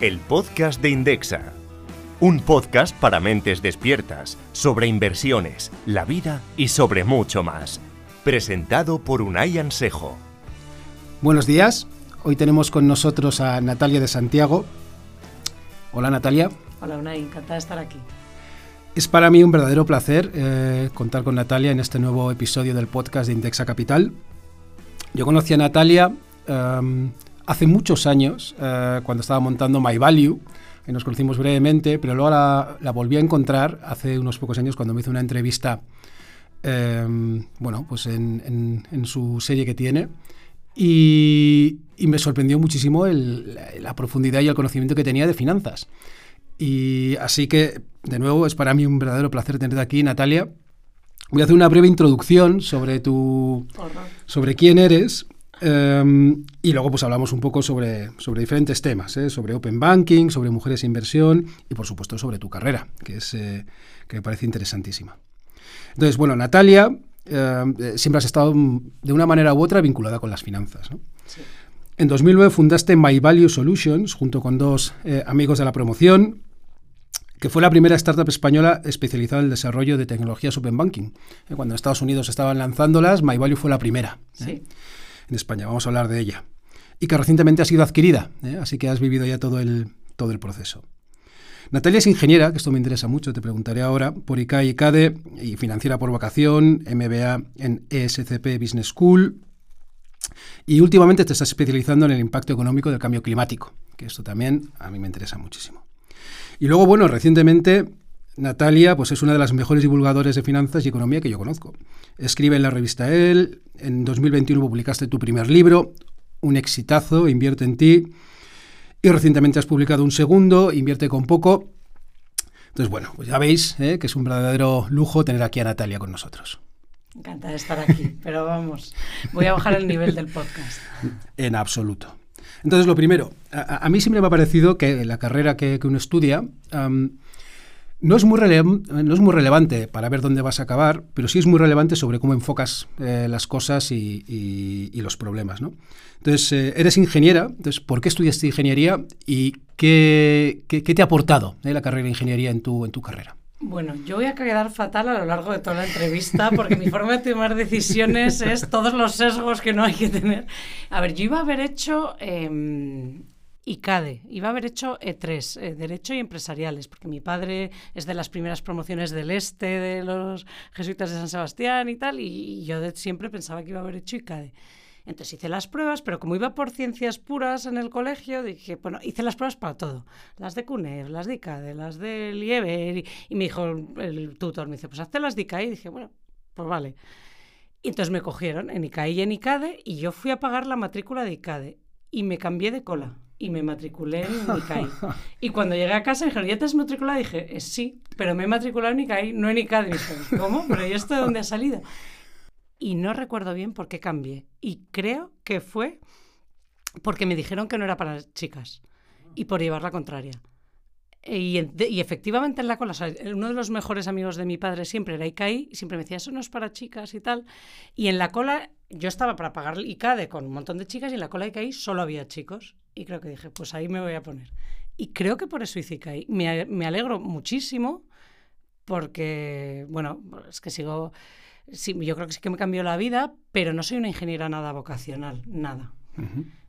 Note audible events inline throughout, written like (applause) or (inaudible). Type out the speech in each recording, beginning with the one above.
el podcast de Indexa. Un podcast para mentes despiertas, sobre inversiones, la vida y sobre mucho más. Presentado por Unai Ansejo. Buenos días. Hoy tenemos con nosotros a Natalia de Santiago. Hola Natalia. Hola Unai, encantada de estar aquí. Es para mí un verdadero placer eh, contar con Natalia en este nuevo episodio del podcast de Indexa Capital. Yo conocí a Natalia um, hace muchos años, uh, cuando estaba montando My Value, y nos conocimos brevemente, pero luego la, la, volví a encontrar hace unos pocos años cuando me hizo una entrevista, um, bueno, pues en, en, en, su serie que tiene. Y, y me sorprendió muchísimo el, la, la profundidad y el conocimiento que tenía de finanzas. Y así que, de nuevo, es para mí un verdadero placer tenerte aquí, Natalia. Voy a hacer una breve introducción sobre tu, sobre quién eres um, y luego pues hablamos un poco sobre, sobre diferentes temas, ¿eh? sobre open banking, sobre mujeres e inversión y por supuesto sobre tu carrera, que es eh, que me parece interesantísima. Entonces, bueno, Natalia, eh, siempre has estado de una manera u otra vinculada con las finanzas. ¿no? Sí. En 2009 fundaste My Value Solutions junto con dos eh, amigos de la promoción, que fue la primera startup española especializada en el desarrollo de tecnologías Open Banking. Eh, cuando en Estados Unidos estaban lanzándolas, MyValue fue la primera ¿eh? sí. En España. Vamos a hablar de ella. Y que recientemente ha sido adquirida, ¿eh? así que has vivido ya todo el, todo el proceso. Natalia es ingeniera, que esto me interesa mucho, te preguntaré ahora, por ICAE y CADE, y financiera por vocación, MBA en ESCP Business School, y últimamente te estás especializando en el impacto económico del cambio climático, que esto también a mí me interesa muchísimo. Y luego, bueno, recientemente Natalia pues es una de las mejores divulgadores de finanzas y economía que yo conozco. Escribe en la revista El, en 2021 publicaste tu primer libro, un exitazo, Invierte en ti, y recientemente has publicado un segundo, Invierte con poco. Entonces, bueno, pues ya veis ¿eh? que es un verdadero lujo tener aquí a Natalia con nosotros. Encantada de estar aquí, pero vamos, voy a bajar el nivel del podcast. En absoluto. Entonces, lo primero, a, a, mí siempre me ha parecido que la carrera que, que uno estudia um, no, es muy no es muy relevante para ver dónde vas a acabar, pero sí es muy relevante sobre cómo enfocas eh, las cosas y, y, los problemas. ¿no? Entonces, eh, eres ingeniera, entonces, ¿por qué estudiaste ingeniería y qué, qué, te ha aportado eh, la carrera de ingeniería en tu, en tu carrera? Bueno, yo voy a quedar fatal a lo largo de toda la entrevista porque mi forma de tomar decisiones es todos los sesgos que no hay que tener. A ver, yo iba a haber hecho eh, ICADE, iba a haber hecho E3, eh, Derecho y Empresariales, porque mi padre es de las primeras promociones del este de los jesuitas de San Sebastián y tal, y, y yo de, siempre pensaba que iba a haber hecho ICADE. Entonces hice las pruebas, pero como iba por ciencias puras en el colegio, dije, bueno, hice las pruebas para todo. Las de CUNEF, las de ICADE, las de Lieber. Y, y, me dijo el tutor, me dice, pues hazte las de ICAE. Y dije, bueno, pues vale. Y entonces me cogieron en ICAE y en ICADE y yo fui a pagar la matrícula de ICADE. Y me cambié de cola y me matriculé en (laughs) ICAE. y cuando llegué a casa dijeron, ¿ya te has matriculado? Y dije, eh, sí, pero me he matriculado en ICAE, no en ICADE. Y dije, ¿cómo? ¿Pero ¿y esto de dónde ha salido? y no recuerdo bien por qué cambié. Y creo que fue porque me dijeron que no era para chicas y por llevar la contraria. Y, efectivamente en la cola, uno de los mejores amigos de mi padre siempre era ICAI y siempre me decía, eso no es para chicas y tal. Y en la cola yo estaba para pagar ICADE con un montón de chicas y en la cola de ICAI solo había chicos. Y creo que dije, pues ahí me voy a poner. Y creo que por eso hice ICAI. Me, me alegro muchísimo porque, bueno, es que sigo sí, yo creo que sí que me cambió la vida, pero no soy una ingeniera nada vocacional, nada.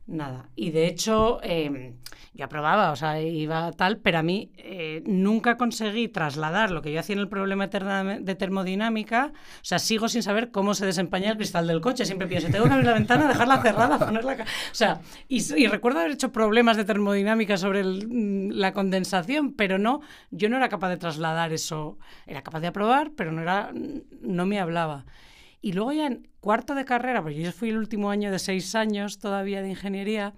Nada. Y de hecho, eh, yo aprobaba, o sea, iba tal, pero a mí eh, nunca conseguí trasladar lo que yo hacía en el problema de termodinámica. O sea, sigo sin saber cómo se desempaña el cristal del coche. Siempre pienso, tengo que abrir la ventana, dejarla cerrada, ponerla. O sea, y, y, recuerdo haber hecho problemas de termodinámica sobre el, la condensación, pero no, yo no era capaz de trasladar eso. Era capaz de aprobar, pero no, era, no me hablaba. Y luego ya en cuarto de carrera, porque yo fui el último año de seis años todavía de ingeniería,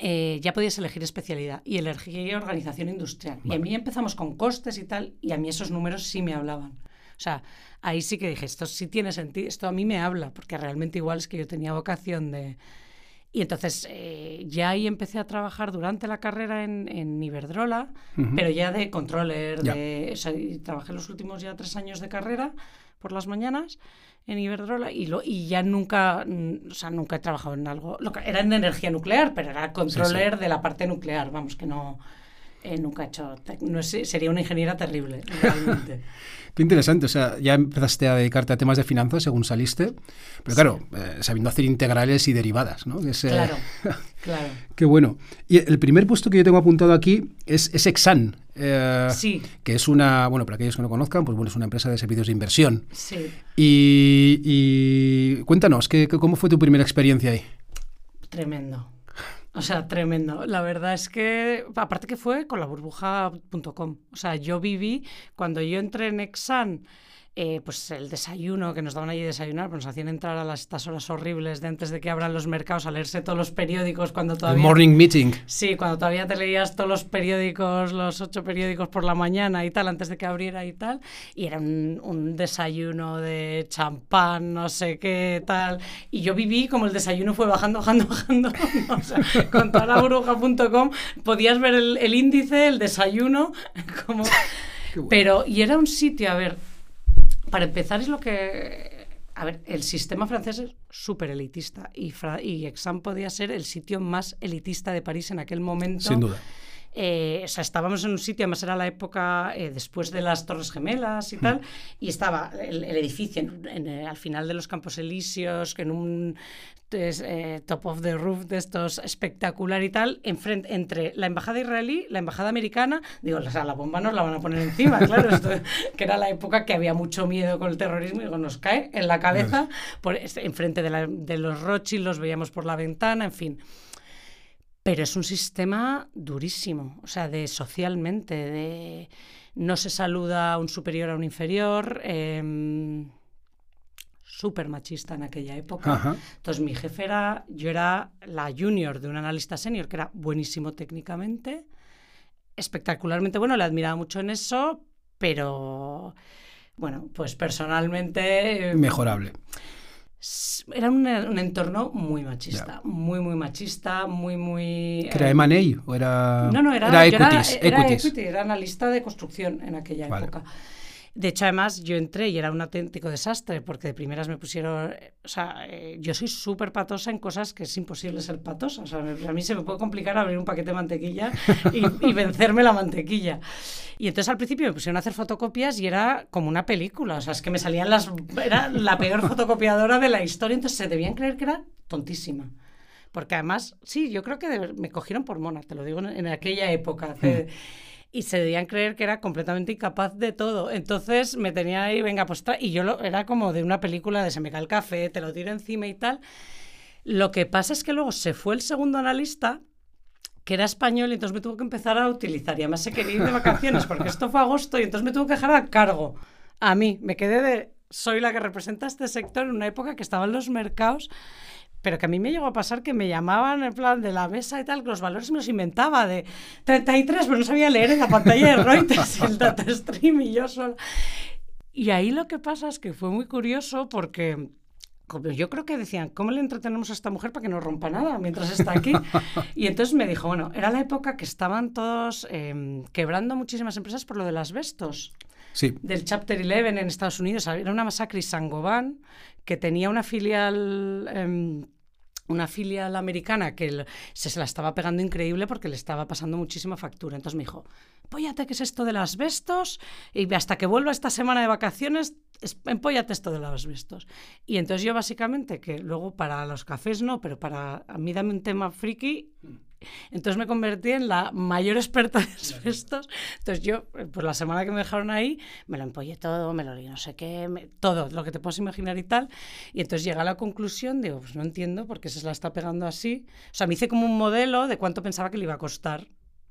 eh, ya podías elegir especialidad y elegí organización industrial. Vale. Y a mí empezamos con costes y tal, y a mí esos números sí me hablaban. O sea, ahí sí que dije, esto sí tiene sentido, esto a mí me habla, porque realmente igual es que yo tenía vocación de... Y entonces eh, ya ahí empecé a trabajar durante la carrera en, en Iberdrola, uh -huh. pero ya de controller, ya. de, o sea, trabajé los últimos ya tres años de carrera por las mañanas en Iberdrola y, lo, y ya nunca, o sea, nunca he trabajado en algo, lo que, era en energía nuclear, pero era controller de la parte nuclear, vamos, que no, eh, nunca he hecho, no sé, sería una ingeniera terrible, (laughs) realmente. Qué interesante, o sea, ya empezaste a dedicarte a temas de finanzas según saliste, pero claro, eh, sabiendo hacer integrales y derivadas, ¿no? Es, claro, (laughs) claro. Qué bueno. Y el primer puesto que yo tengo apuntado aquí es, es Exan, eh, sí. que es una, bueno, para aquellos que no conozcan, pues bueno, es una empresa de servicios de inversión. Sí. Y, cuéntanos, ¿qué, ¿cómo fue tu primera experiencia ahí? Tremendo. O sea, tremendo. La verdad es que, aparte que fue con la burbuja.com. O sea, yo viví, cuando yo entré en Exan, eh, pues el desayuno que nos daban allí desayunar, pues nos hacían entrar a las, estas horas horribles de antes de que abran los mercados a leerse todos los periódicos cuando todavía... El morning meeting. Sí, cuando todavía te leías todos los periódicos, los ocho periódicos por la mañana y tal, antes de que abriera y tal, y era un, desayuno de champán, no sé qué, tal, y yo viví como el desayuno fue bajando, (laughs) bajando, bajando, o sea, con toda la burbuja.com podías ver el, el, índice, el desayuno, (laughs) como... Pero, y era un sitio, a ver, para empezar, es lo que. A ver, el sistema francés es súper elitista y, Exam podía ser el sitio más elitista de París en aquel momento. Sin duda. Eh, o sea, estábamos en un sitio, además era la época eh, después de las Torres Gemelas y tal, y estaba el, edificio en, al final de los Campos Elíseos, en un eh, top of the roof de estos espectacular y tal, enfrente, entre la embajada israelí, la embajada americana, digo, o sea, la bomba nos la van a poner encima, (laughs) claro, esto, que era la época que había mucho miedo con el terrorismo, y digo, nos cae en la cabeza, por, enfrente de, de los Rothschild, los veíamos por la ventana, en fin. Pero es un sistema durísimo, o sea, de socialmente, de no se saluda a un superior a un inferior, eh, súper machista en aquella época. Entonces mi jefe era, yo era la junior de un analista senior que era buenísimo técnicamente, espectacularmente bueno, le admiraba mucho en eso, pero bueno, pues personalmente... Em, Mejorable era un, entorno muy machista, muy, muy machista, muy, muy... ¿Era M&A o era...? No, no, era, era, equities, era, equity, era analista de construcción en aquella época. De hecho, además, yo entré y era un auténtico desastre, porque de primeras me pusieron. O sea, eh, yo soy súper patosa en cosas que es imposible ser patosa. O sea, a mí se me puede complicar abrir un paquete de mantequilla y, vencerme la mantequilla. Y entonces al principio me pusieron a hacer fotocopias y era como una película. O sea, es que me salían las. Era la peor fotocopiadora de la historia, entonces se debían creer que era tontísima. Porque además, sí, yo creo que me cogieron por mona, te lo digo en, aquella época. Y se debían creer que era completamente incapaz de todo. Entonces me tenía ahí, venga, pues y yo lo, era como de una película de se me cae el café, te lo tiro encima y tal. Lo que pasa es que luego se fue el segundo analista, que era español, y entonces me tuvo que empezar a utilizar. Y además se quería ir de vacaciones, porque esto fue agosto, y entonces me tuvo que dejar a cargo. A mí, me quedé de. Soy la que representa este sector en una época que estaban los mercados pero que a mí me llegó a pasar que me llamaban en plan de la mesa y tal, que los valores me los inventaba de 33, pero no sabía leer en la pantalla de Reuters (laughs) el data stream y yo solo. Y ahí lo que pasa es que fue muy curioso porque yo creo que decían, ¿cómo le entretenemos a esta mujer para que no rompa nada mientras está aquí? Y entonces me dijo, bueno, era la época que estaban todos em, quebrando muchísimas empresas por lo de las vestos. Sí. Del Chapter 11 en Estados Unidos. Era una masacre y Sangoban, que tenía una filial em, una filial americana que se, la estaba pegando increíble porque le estaba pasando muchísima factura. Entonces me dijo, empóllate, ¿qué es esto de las vestos? Y hasta que vuelva esta semana de vacaciones, empóllate esto de las vestos. Y entonces yo básicamente, que luego para los cafés no, pero para a mí dame un tema friki, entonces me convertí en la mayor experta de estos. Entonces yo, pues la semana que me dejaron ahí, me lo empollé todo, me lo leí no sé qué, todo, lo que te puedas imaginar y tal. Y entonces llegué a la conclusión, digo, pues no entiendo por qué se la está pegando así. O sea, me hice como un modelo de cuánto pensaba que le iba a costar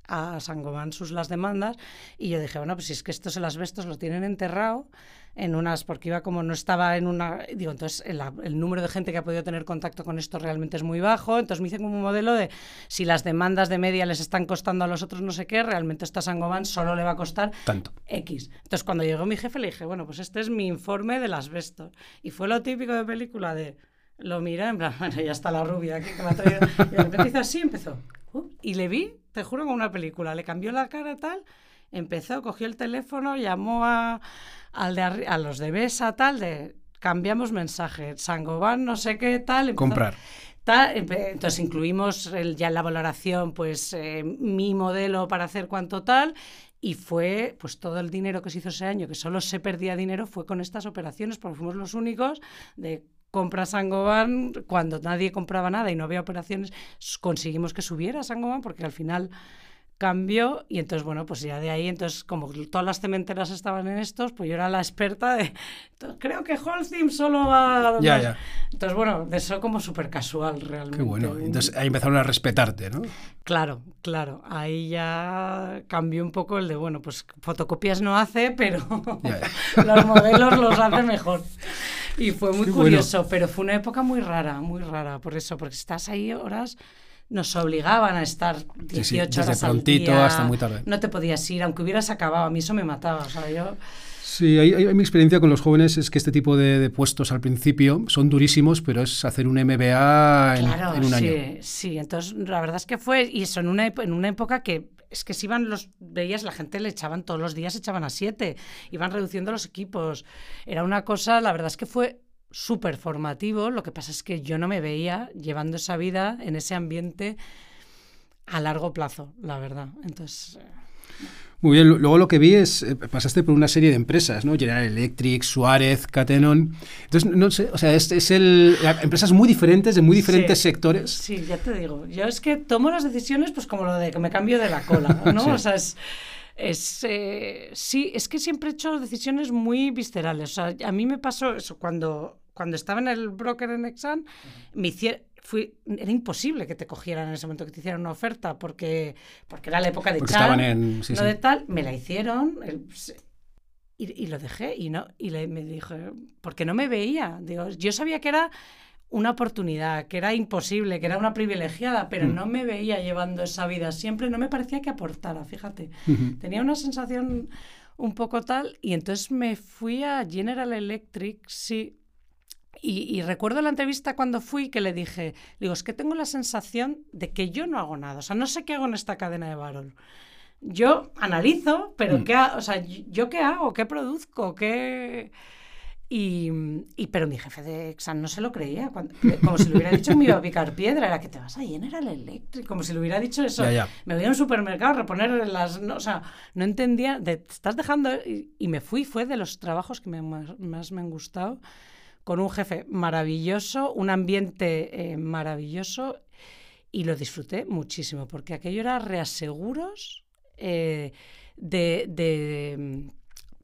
a Sangoban sus las demandas y yo dije, bueno, pues si es que estos el asbestos lo tienen enterrado en unas, porque iba como no estaba en una, digo, entonces el, número de gente que ha podido tener contacto con esto realmente es muy bajo, entonces me hice como un modelo de si las demandas de media les están costando a los otros no sé qué, realmente esto a Sangoban solo le va a costar Tanto. X. Entonces cuando llegó mi jefe le dije, bueno, pues este es mi informe del asbesto. Y fue lo típico de película de, lo mira, en plan, (laughs) bueno, ya está la rubia aquí que me ha traído. Y de repente hizo así, empezó. Uh, y le vi, te juro, como una película. Le cambió la cara tal. Empezó, cogió el teléfono, llamó a, al de a los de Besa, tal, de cambiamos mensaje, Sangoban, no sé qué, tal. empezó- Comprar. tal, entonces incluimos el- ya en la valoración, pues eh, mi modelo para hacer cuánto tal. Y fue, pues todo el dinero que se hizo ese año, que solo se perdía dinero, fue con estas operaciones, porque fuimos los únicos de compra Sangoban cuando nadie compraba nada y no había operaciones, conseguimos que subiera Sangoban porque al final cambió y entonces bueno pues ya de ahí entonces como todas las cementeras estaban en estos pues yo era la experta de "Entonces, creo que Holcim solo va Ya, ya. entonces bueno de eso como súper casual realmente Qué bueno. Entonces ahí empezaron a respetarte, ¿no? claro claro ahí ya cambió un poco el de bueno pues fotocopias no hace pero Ya, (laughs) los modelos los hace mejor y fue muy Qué bueno. curioso pero fue una época muy rara muy rara por eso porque estás ahí horas nos obligaban a estar 18 sí, desde horas al prontito día. hasta muy tarde. No te podías ir, aunque hubieras acabado. A mí eso me mataba. O sea, yo... Sí, ahí mi experiencia con los jóvenes es que este tipo de, de puestos al principio son durísimos, pero es hacer un MBA en, Claro, en un sí, año. sí. Entonces, la verdad es que fue, y eso en una, en una época que es que si iban los, veías, la gente le echaban todos los días, echaban a siete, iban reduciendo los equipos. Era una cosa, la verdad es que fue súper formativo. Lo que pasa es que yo no me veía llevando esa vida en ese ambiente a largo plazo, la verdad. Entonces, eh, Muy bien, luego lo que vi es, eh, pasaste por una serie de empresas, ¿no? General Electric, Suárez, Catenon. Entonces, no sé, o sea, es, es el, la- empresas muy diferentes, de muy diferentes Sí. sectores. Sí, ya te digo. Yo es que tomo las decisiones pues como lo de que me cambio de la cola, (laughs) ¿no? Sí. O sea, es... es, eh, sí, es que siempre he hecho decisiones muy viscerales. O sea, a mí me pasó eso cuando, cuando estaba en el broker en Exxon, me hicieron... Fui, era imposible que te cogieran en ese momento, que te hicieran una oferta, porque, porque era la época de Chan, estaban en- sí, no sí. de tal, me la hicieron, el- y, y lo dejé, y no y le, me dije, porque no me veía. Digo, yo sabía que era una oportunidad, que era imposible, que era una privilegiada, pero Mm. no me veía llevando esa vida. Siempre no me parecía que aportara, fíjate. Tenía una sensación un poco tal, y entonces me fui a General Electric, sí. Y, y recuerdo la entrevista cuando fui que le dije, digo, es que tengo la sensación de que yo no hago nada, o sea, no sé qué hago en esta cadena de Barol. Yo analizo, pero Mm. ¿qué o sea, ¿yo qué hago? ¿Qué produzco? ¿Qué...? Y, y- pero mi jefe de Exxon no se lo creía, cuando- como si le hubiera dicho me iba a picar piedra, era que te vas a General Electric, como si le hubiera dicho eso. Ya, ya. Me voy a un supermercado a reponer las... No, o sea, no entendía, de, te estás dejando... Y, y me fui, fue de los trabajos que me, más, más me han gustado, con un jefe maravilloso, un ambiente eh, maravilloso, y lo disfruté muchísimo, porque aquello era reaseguros eh, de, de-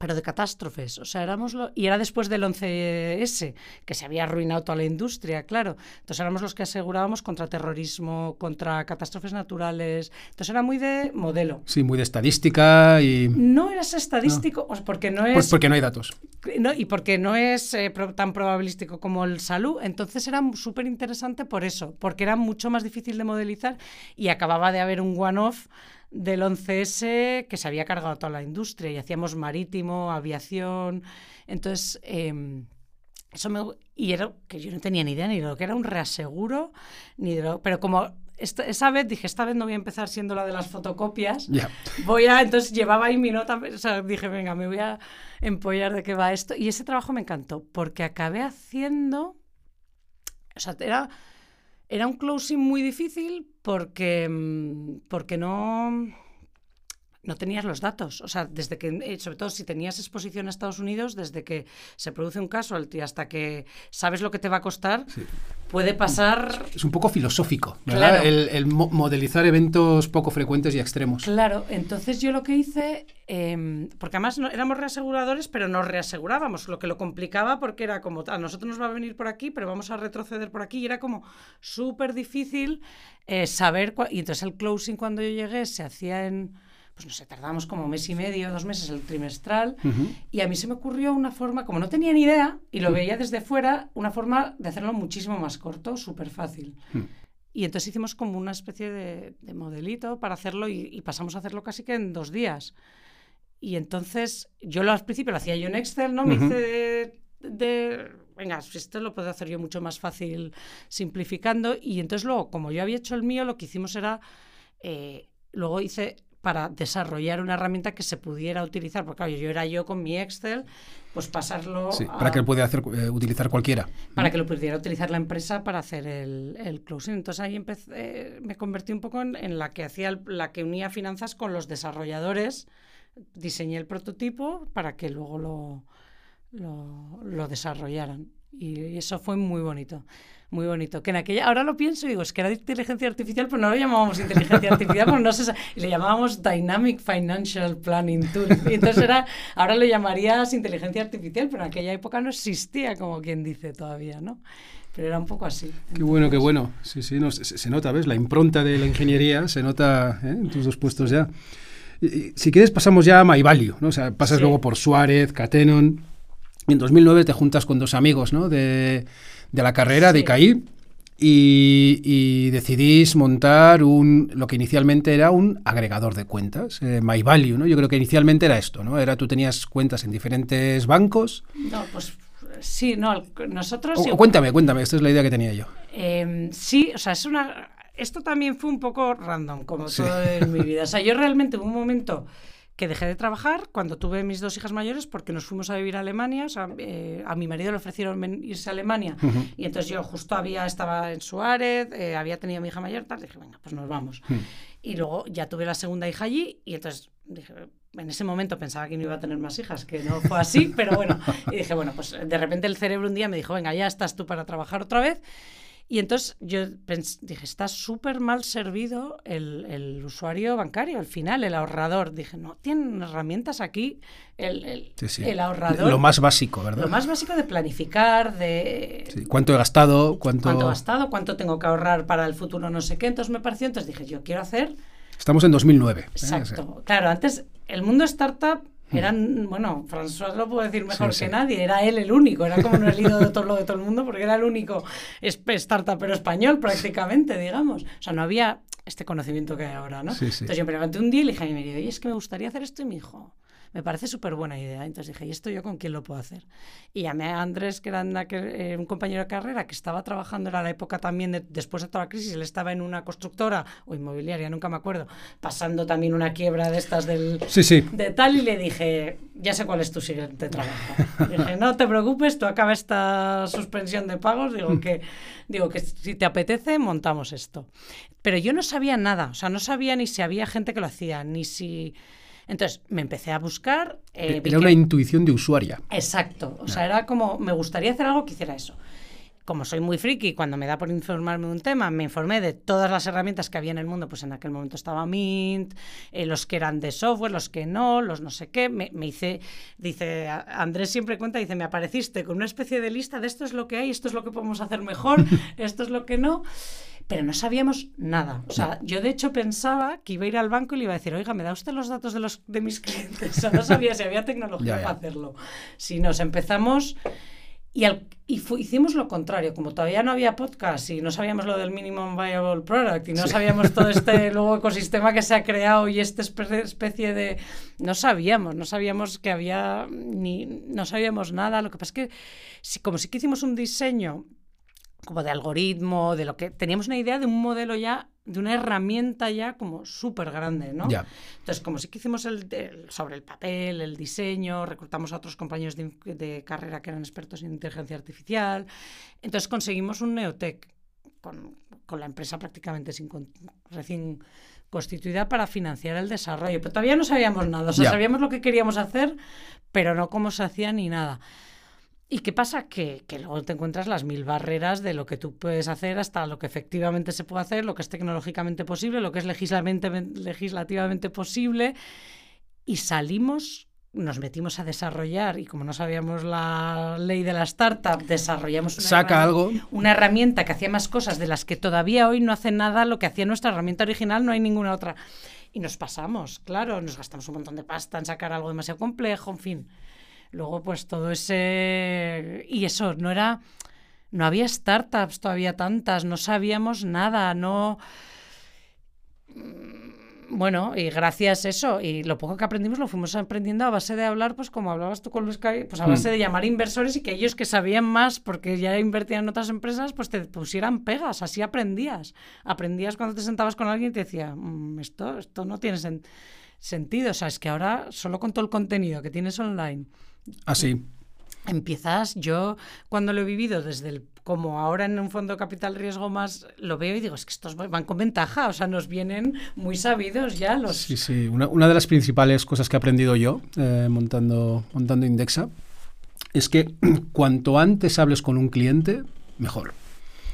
pero de catástrofes. O sea, éramos lo- y era después del 11S, que se había arruinado toda la industria, claro. Entonces éramos los que asegurábamos contra terrorismo, contra catástrofes naturales. Entonces era muy de modelo. Sí, muy de estadística y... No eras estadístico, o sea, porque no es porque no hay datos. no, y porque no es eh, tan probabilístico como el salud, entonces era súper interesante por eso, porque era mucho más difícil de modelizar y acababa de haber un one-off del 11S que se había cargado toda la industria y hacíamos marítimo, aviación, entonces... em, eso me, y era que yo no tenía ni idea ni de lo que era un reaseguro, ni de lo, pero como esta- esa vez dije, esta vez no voy a empezar siendo la de las fotocopias, Ya. voy a, entonces llevaba ahí mi nota, o sea, dije, venga, me voy a empollar de qué va esto. Y ese trabajo me encantó, porque acabé haciendo, o sea, era, era un closing muy difícil porque, mm, porque no, no tenías los datos. O sea, desde que, eh, sobre todo si tenías exposición a Estados Unidos, desde que se produce un casualty hasta que sabes lo que te va a costar, puede pasar Es un poco filosófico, ¿verdad? Claro. El, el mo- modelizar eventos poco frecuentes y extremos. Claro, entonces yo lo que hice, em, porque además no, éramos reaseguradores, pero nos reasegurábamos, lo que lo complicaba porque era como, a nosotros nos va a venir por aquí, pero vamos a retroceder por aquí, y era como súper difícil eh, saber, y entonces el closing cuando yo llegué se hacía en, pues no sé, tardábamos como mes y medio, dos meses el trimestral, Ujú. y a mí se me ocurrió una forma, como no tenía ni idea, y lo veía desde fuera, una forma de hacerlo muchísimo más corto, súper fácil. Mm. Y entonces hicimos como una especie de, de modelito para hacerlo y, y pasamos a hacerlo casi que en dos días. Y entonces yo lo, al principio lo hacía yo en Excel, ¿no? Me hice de, de- venga, si esto lo puedo hacer yo mucho más fácil simplificando. Y entonces luego, como yo había hecho el mío, lo que hicimos era, eh, luego hice para desarrollar una herramienta que se pudiera utilizar, porque claro, yo era yo con mi Excel, pues pasarlo Sí, a- para que lo hacer, eh, utilizar cualquiera. para que lo pudiera utilizar la empresa para hacer el, el closing. Entonces ahí empecé, eh, me convertí un poco en, en la que hacía el- la que unía finanzas con los desarrolladores. Diseñé el prototipo para que luego lo, lo, lo desarrollaran. Y eso fue muy bonito, muy bonito. Que en aquella, ahora lo pienso y digo, es que era inteligencia artificial, pero no lo llamábamos inteligencia artificial, porque no se le llamábamos Dynamic Financial Planning Tool. Y entonces era, ahora lo llamarías inteligencia artificial, pero en aquella época no existía, como quien dice todavía, ¿no? Pero era un poco así. Qué bueno, qué bueno. Sí, sí, no, se, se nota, ¿ves? La impronta de la ingeniería se nota ¿eh? en tus dos puestos ya. Y- y si quieres pasamos ya a MyValue, ¿no? O sea, pasas Sí. luego por Suárez, Catenon. En 2009 te juntas con dos amigos, ¿no? De, de la carrera, de Sí. ICAI. Y, y decidís montar un, lo que inicialmente era un agregador de cuentas, eh, MyValue, ¿no? Yo creo que inicialmente era esto, ¿no? Era tú tenías cuentas en diferentes bancos. No, pues sí, no, nosotros... O- o cuéntame, cuéntame, esta es la idea que tenía yo. Eh, sí, o sea, es una. Esto también fue un poco random, como Sí. todo en mi vida. O sea, yo realmente hubo un momento que dejé de trabajar cuando tuve mis dos hijas mayores porque nos fuimos a vivir a Alemania. O sea, eh, a mi marido le ofrecieron irse a Alemania y entonces yo justo había estaba en Suárez, eh, había tenido a mi hija mayor, tal, dije, venga, pues nos vamos. Y luego ya tuve la segunda hija allí y entonces dije, en ese momento pensaba que no iba a tener más hijas, que no fue así, pero bueno, y dije, bueno, pues de repente el cerebro un día me dijo, venga, ya estás tú para trabajar otra vez. Y entonces yo dije, está súper mal servido el, el usuario bancario, al final, el ahorrador. Dije, no, tienen herramientas aquí, el, el, Sí, sí. el ahorrador. Lo más básico, ¿verdad? lo más básico de planificar, de Sí, ¿Cuánto he gastado? ¿Cuánto... cuánto he gastado, cuánto tengo que ahorrar para el futuro, no sé qué. Entonces me pareció, entonces dije, yo quiero hacer Estamos en 2009. ¿eh? Exacto. Claro, antes el mundo startup eran, bueno, François lo puedo decir mejor Sí, que nadie, era él el único, era como en el hilo de todo lo de todo el mundo porque era el único es- startup pero español prácticamente, digamos. O sea, no había este conocimiento que hay ahora, ¿no? Sí. Entonces yo me levanté un día y le dije a mi marido, oye, es que me gustaría hacer esto y me dijo, me parece súper buena idea. Entonces dije, ¿y esto yo con quién lo puedo hacer? Y llamé a Andrés, que era aquel- eh, un compañero de carrera que estaba trabajando, era la época también de- después de toda la crisis, él estaba en una constructora o inmobiliaria, nunca me acuerdo, pasando también una quiebra de estas del, Sí, sí. de tal y le dije, ya sé cuál es tu siguiente trabajo. dije, no te preocupes, tú acaba esta suspensión de pagos, digo que, digo que si te apetece, montamos esto. Pero yo no sabía nada, o sea, no sabía ni si había gente que lo hacía, ni si... Entonces me empecé a buscar. eh, Era que- una intuición de usuaria. Exacto, o sea, era como, me gustaría hacer algo que hiciera eso. Como soy muy friki, cuando me da por informarme de un tema, me informé de todas las herramientas que había en el mundo, pues en aquel momento estaba Mint, eh, los que eran de software, los que no, los no sé qué, me, me hice, dice, Andrés siempre cuenta, dice, me apareciste con una especie de lista de esto es lo que hay, esto es lo que podemos hacer mejor, (laughs) esto es lo que no, pero no sabíamos nada. O sea, yo de hecho pensaba que iba a ir al banco y le iba a decir, oiga, ¿me da usted los datos de, los, de mis clientes? (laughs) O sea, no sabía si había tecnología Ya, ya. para hacerlo. Si nos empezamos y, al- y hicimos lo contrario, como todavía no había podcast y no sabíamos lo del minimum viable product y no sabíamos todo (laughs) este luego ecosistema que se ha creado y esta espe- especie de no sabíamos, no sabíamos que había ni no sabíamos nada, lo que pasa es que si, como sí que hicimos un diseño como de algoritmo, de lo que teníamos una idea de un modelo ya, de una herramienta ya como súper grande, ¿no? Entonces, como sí que hicimos el, el- sobre el papel, el diseño, reclutamos a otros compañeros de, de carrera que eran expertos en inteligencia artificial, entonces conseguimos un Neotech con, con la empresa prácticamente sin, con- recién constituida para financiar el desarrollo. Pero todavía no sabíamos nada, o sea, sabíamos lo que queríamos hacer, pero no cómo se hacía ni nada. ¿Y qué pasa? Que, que luego te encuentras las mil barreras de lo que tú puedes hacer hasta lo que efectivamente se puede hacer, lo que es tecnológicamente posible, lo que es legislativamente, posible. Y salimos, nos metimos a desarrollar y como no sabíamos la ley de la startup, desarrollamos una Saca herramienta- algo. una herramienta que hacía más cosas de las que todavía hoy no hace nada lo que hacía nuestra herramienta original, no hay ninguna otra. Y nos pasamos, claro, nos gastamos un montón de pasta en sacar algo demasiado complejo, en fin. Luego, pues todo ese... Y eso, no era... No había startups todavía tantas, no sabíamos nada, no... bueno, y gracias a eso, y lo poco que aprendimos lo fuimos aprendiendo a base de hablar, pues como hablabas tú con Luis Caí, pues a base Mm. de llamar inversores y que ellos que sabían más porque ya invertían en otras empresas, pues te pusieran pegas, así aprendías. Aprendías cuando te sentabas con alguien y te decía, "Mm, esto, esto no tiene sen- sentido, o sea, es que ahora solo con todo el contenido que tienes online, Así. empiezas, yo cuando lo he vivido desde el, como ahora en un fondo capital riesgo más, lo veo y digo, es que estos van con ventaja, o sea, nos vienen muy sabidos ya los... Sí, sí. Una, una de las principales cosas que he aprendido yo eh, montando, montando Indexa es que (clears throat) cuanto antes hables con un cliente, mejor.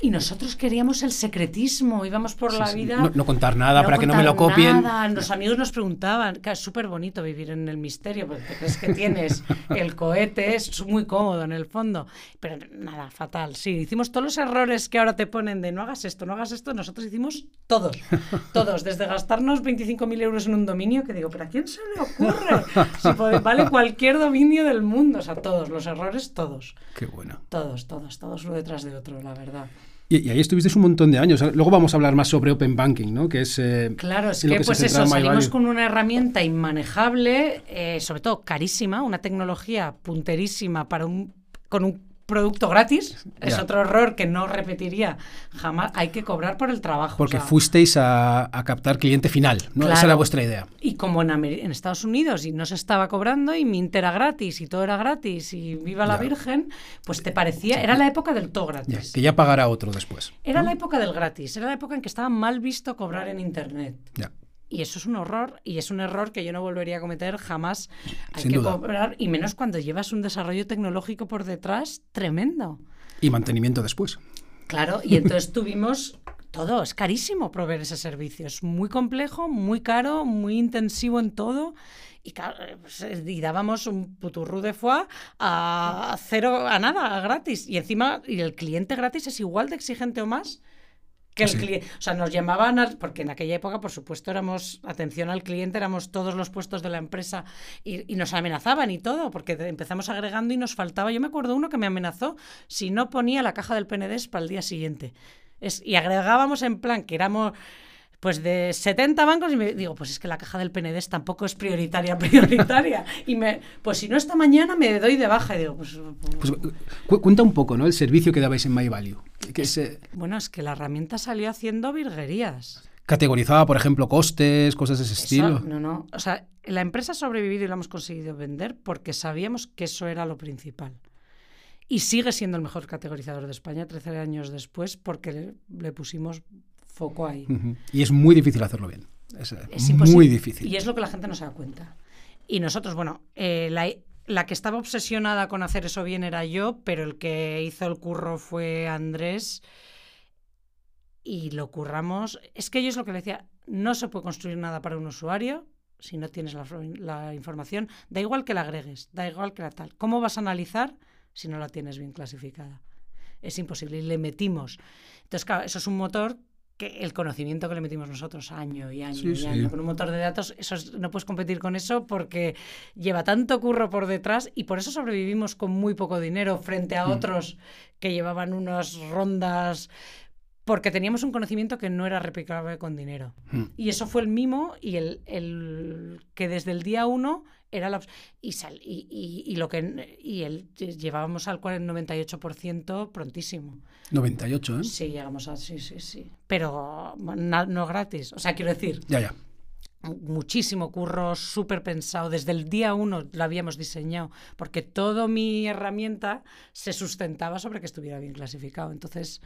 Y nosotros queríamos el secretismo, íbamos por Sí, la sí. vida... No, no contar nada para que no me lo copien. nada. Los amigos nos preguntaban, claro, es súper bonito vivir en el misterio, porque crees que tienes (laughs) el cohete, es muy cómodo en el fondo, pero nada, fatal. Sí, hicimos todos los errores que ahora te ponen de no hagas esto, no hagas esto, nosotros hicimos todos, (laughs) todos, desde gastarnos 25.000 euros en un dominio, que digo, pero ¿a quién se le ocurre? Si puede- vale cualquier dominio del mundo, o sea, todos, los errores, todos, Qué bueno. todos, todos, todos uno detrás de otro, la verdad. Y, y ahí estuvisteis un montón de años. Luego vamos a hablar más sobre Open Banking, ¿no? Que es, eh, Claro, es que, se pues eso, salimos con una herramienta inmanejable, eh, sobre todo carísima, una tecnología punterísima para un, con un producto gratis. Es Ya. otro error que no repetiría jamás. Hay que cobrar por el trabajo. Porque o sea, fuisteis a, a captar cliente final, ¿no? Esa era vuestra idea. Y como en, Ameri- en Estados Unidos y no se estaba cobrando y Mint era gratis y todo era gratis y viva la Ya. Virgen, pues te parecía, era la época del todo Ya, gratis. que ya pagará otro después. Era la época del gratis, era la época en que estaba mal visto cobrar en Internet. Ya. Y eso es un horror, y es un error que yo no volvería a cometer jamás. Hay Sin que duda. cobrar, y menos cuando llevas un desarrollo tecnológico por detrás tremendo. Y mantenimiento después. Claro, y entonces (laughs) tuvimos todo, es carísimo proveer ese servicio, es muy complejo, muy caro, muy intensivo en todo. Y, pues, y dábamos un puturru de foie a cero, a nada, a gratis. Y encima, y el cliente gratis es igual de exigente o más que el Sí. cliente. O sea, nos llamaban, a- porque en aquella época, por supuesto, éramos atención al cliente, éramos todos los puestos de la empresa y, y nos amenazaban y todo, porque empezamos agregando y nos faltaba. Yo me acuerdo uno que me amenazó si no ponía la caja del PNDES para el día siguiente. Es, y agregábamos en plan que éramos pues de 70 bancos y me digo, pues es que la caja del PNDES tampoco es prioritaria, (laughs) prioritaria. Y me, pues si no esta mañana me doy de baja y digo, pues, Pues, cu- cuenta un poco, ¿no? El servicio que dabais en My Value. Que se bueno, es que la herramienta salió haciendo virguerías. categorizaba, por ejemplo, costes, cosas de ese Eso, estilo. no, no. O sea, la empresa ha sobrevivido y la hemos conseguido vender porque sabíamos que eso era lo principal. Y sigue siendo el mejor categorizador de España 13 años después porque le, le pusimos foco ahí. Ujú. Y es muy difícil hacerlo bien. Es, eh, Es imposible. muy difícil. Y es lo que la gente no se da cuenta. Y nosotros, bueno, eh, la, la que estaba obsesionada con hacer eso bien era yo, pero el que hizo el curro fue Andrés. Y lo curramos. Es que yo es lo que le decía, no se puede construir nada para un usuario si no tienes la, la información. Da igual que la agregues, da igual que la tal. ¿Cómo vas a analizar si no la tienes bien clasificada? Es imposible. Y le metimos. Entonces, claro, eso es un motor que el conocimiento que le metimos nosotros año y año Sí, y sí. año con un motor de datos, eso es- no puedes competir con eso porque lleva tanto curro por detrás y por eso sobrevivimos con muy poco dinero frente a Mm. otros que llevaban unas rondas porque teníamos un conocimiento que no era replicable con dinero. Mm. Y eso fue el mimo y el, el que desde el día uno era la... Y, sal- y, y- y lo que y el, llevábamos al 98% prontísimo. 98, ¿eh? Sí, llegamos a... Sí, sí, sí. Pero na- no gratis. O sea, quiero decir, Ya, ya. muchísimo curro, súper pensado. Desde el día uno lo habíamos diseñado, porque toda mi herramienta se sustentaba sobre que estuviera bien clasificado. Entonces,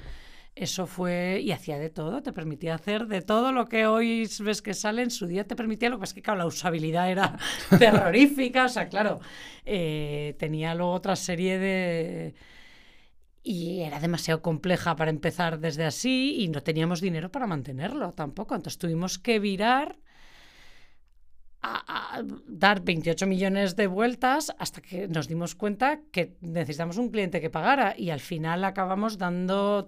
eso fue, y hacía de todo, te permitía hacer de todo lo que hoy ves que sale, en su día te permitía, lo que pasa es que, claro, la usabilidad era (laughs) terrorífica, o sea, claro, eh, tenía luego otra serie de... Y era demasiado compleja para empezar desde así y no teníamos dinero para mantenerlo tampoco. Entonces tuvimos que virar a, dar 28 millones de vueltas hasta que nos dimos cuenta que necesitamos un cliente que pagara y al final acabamos dando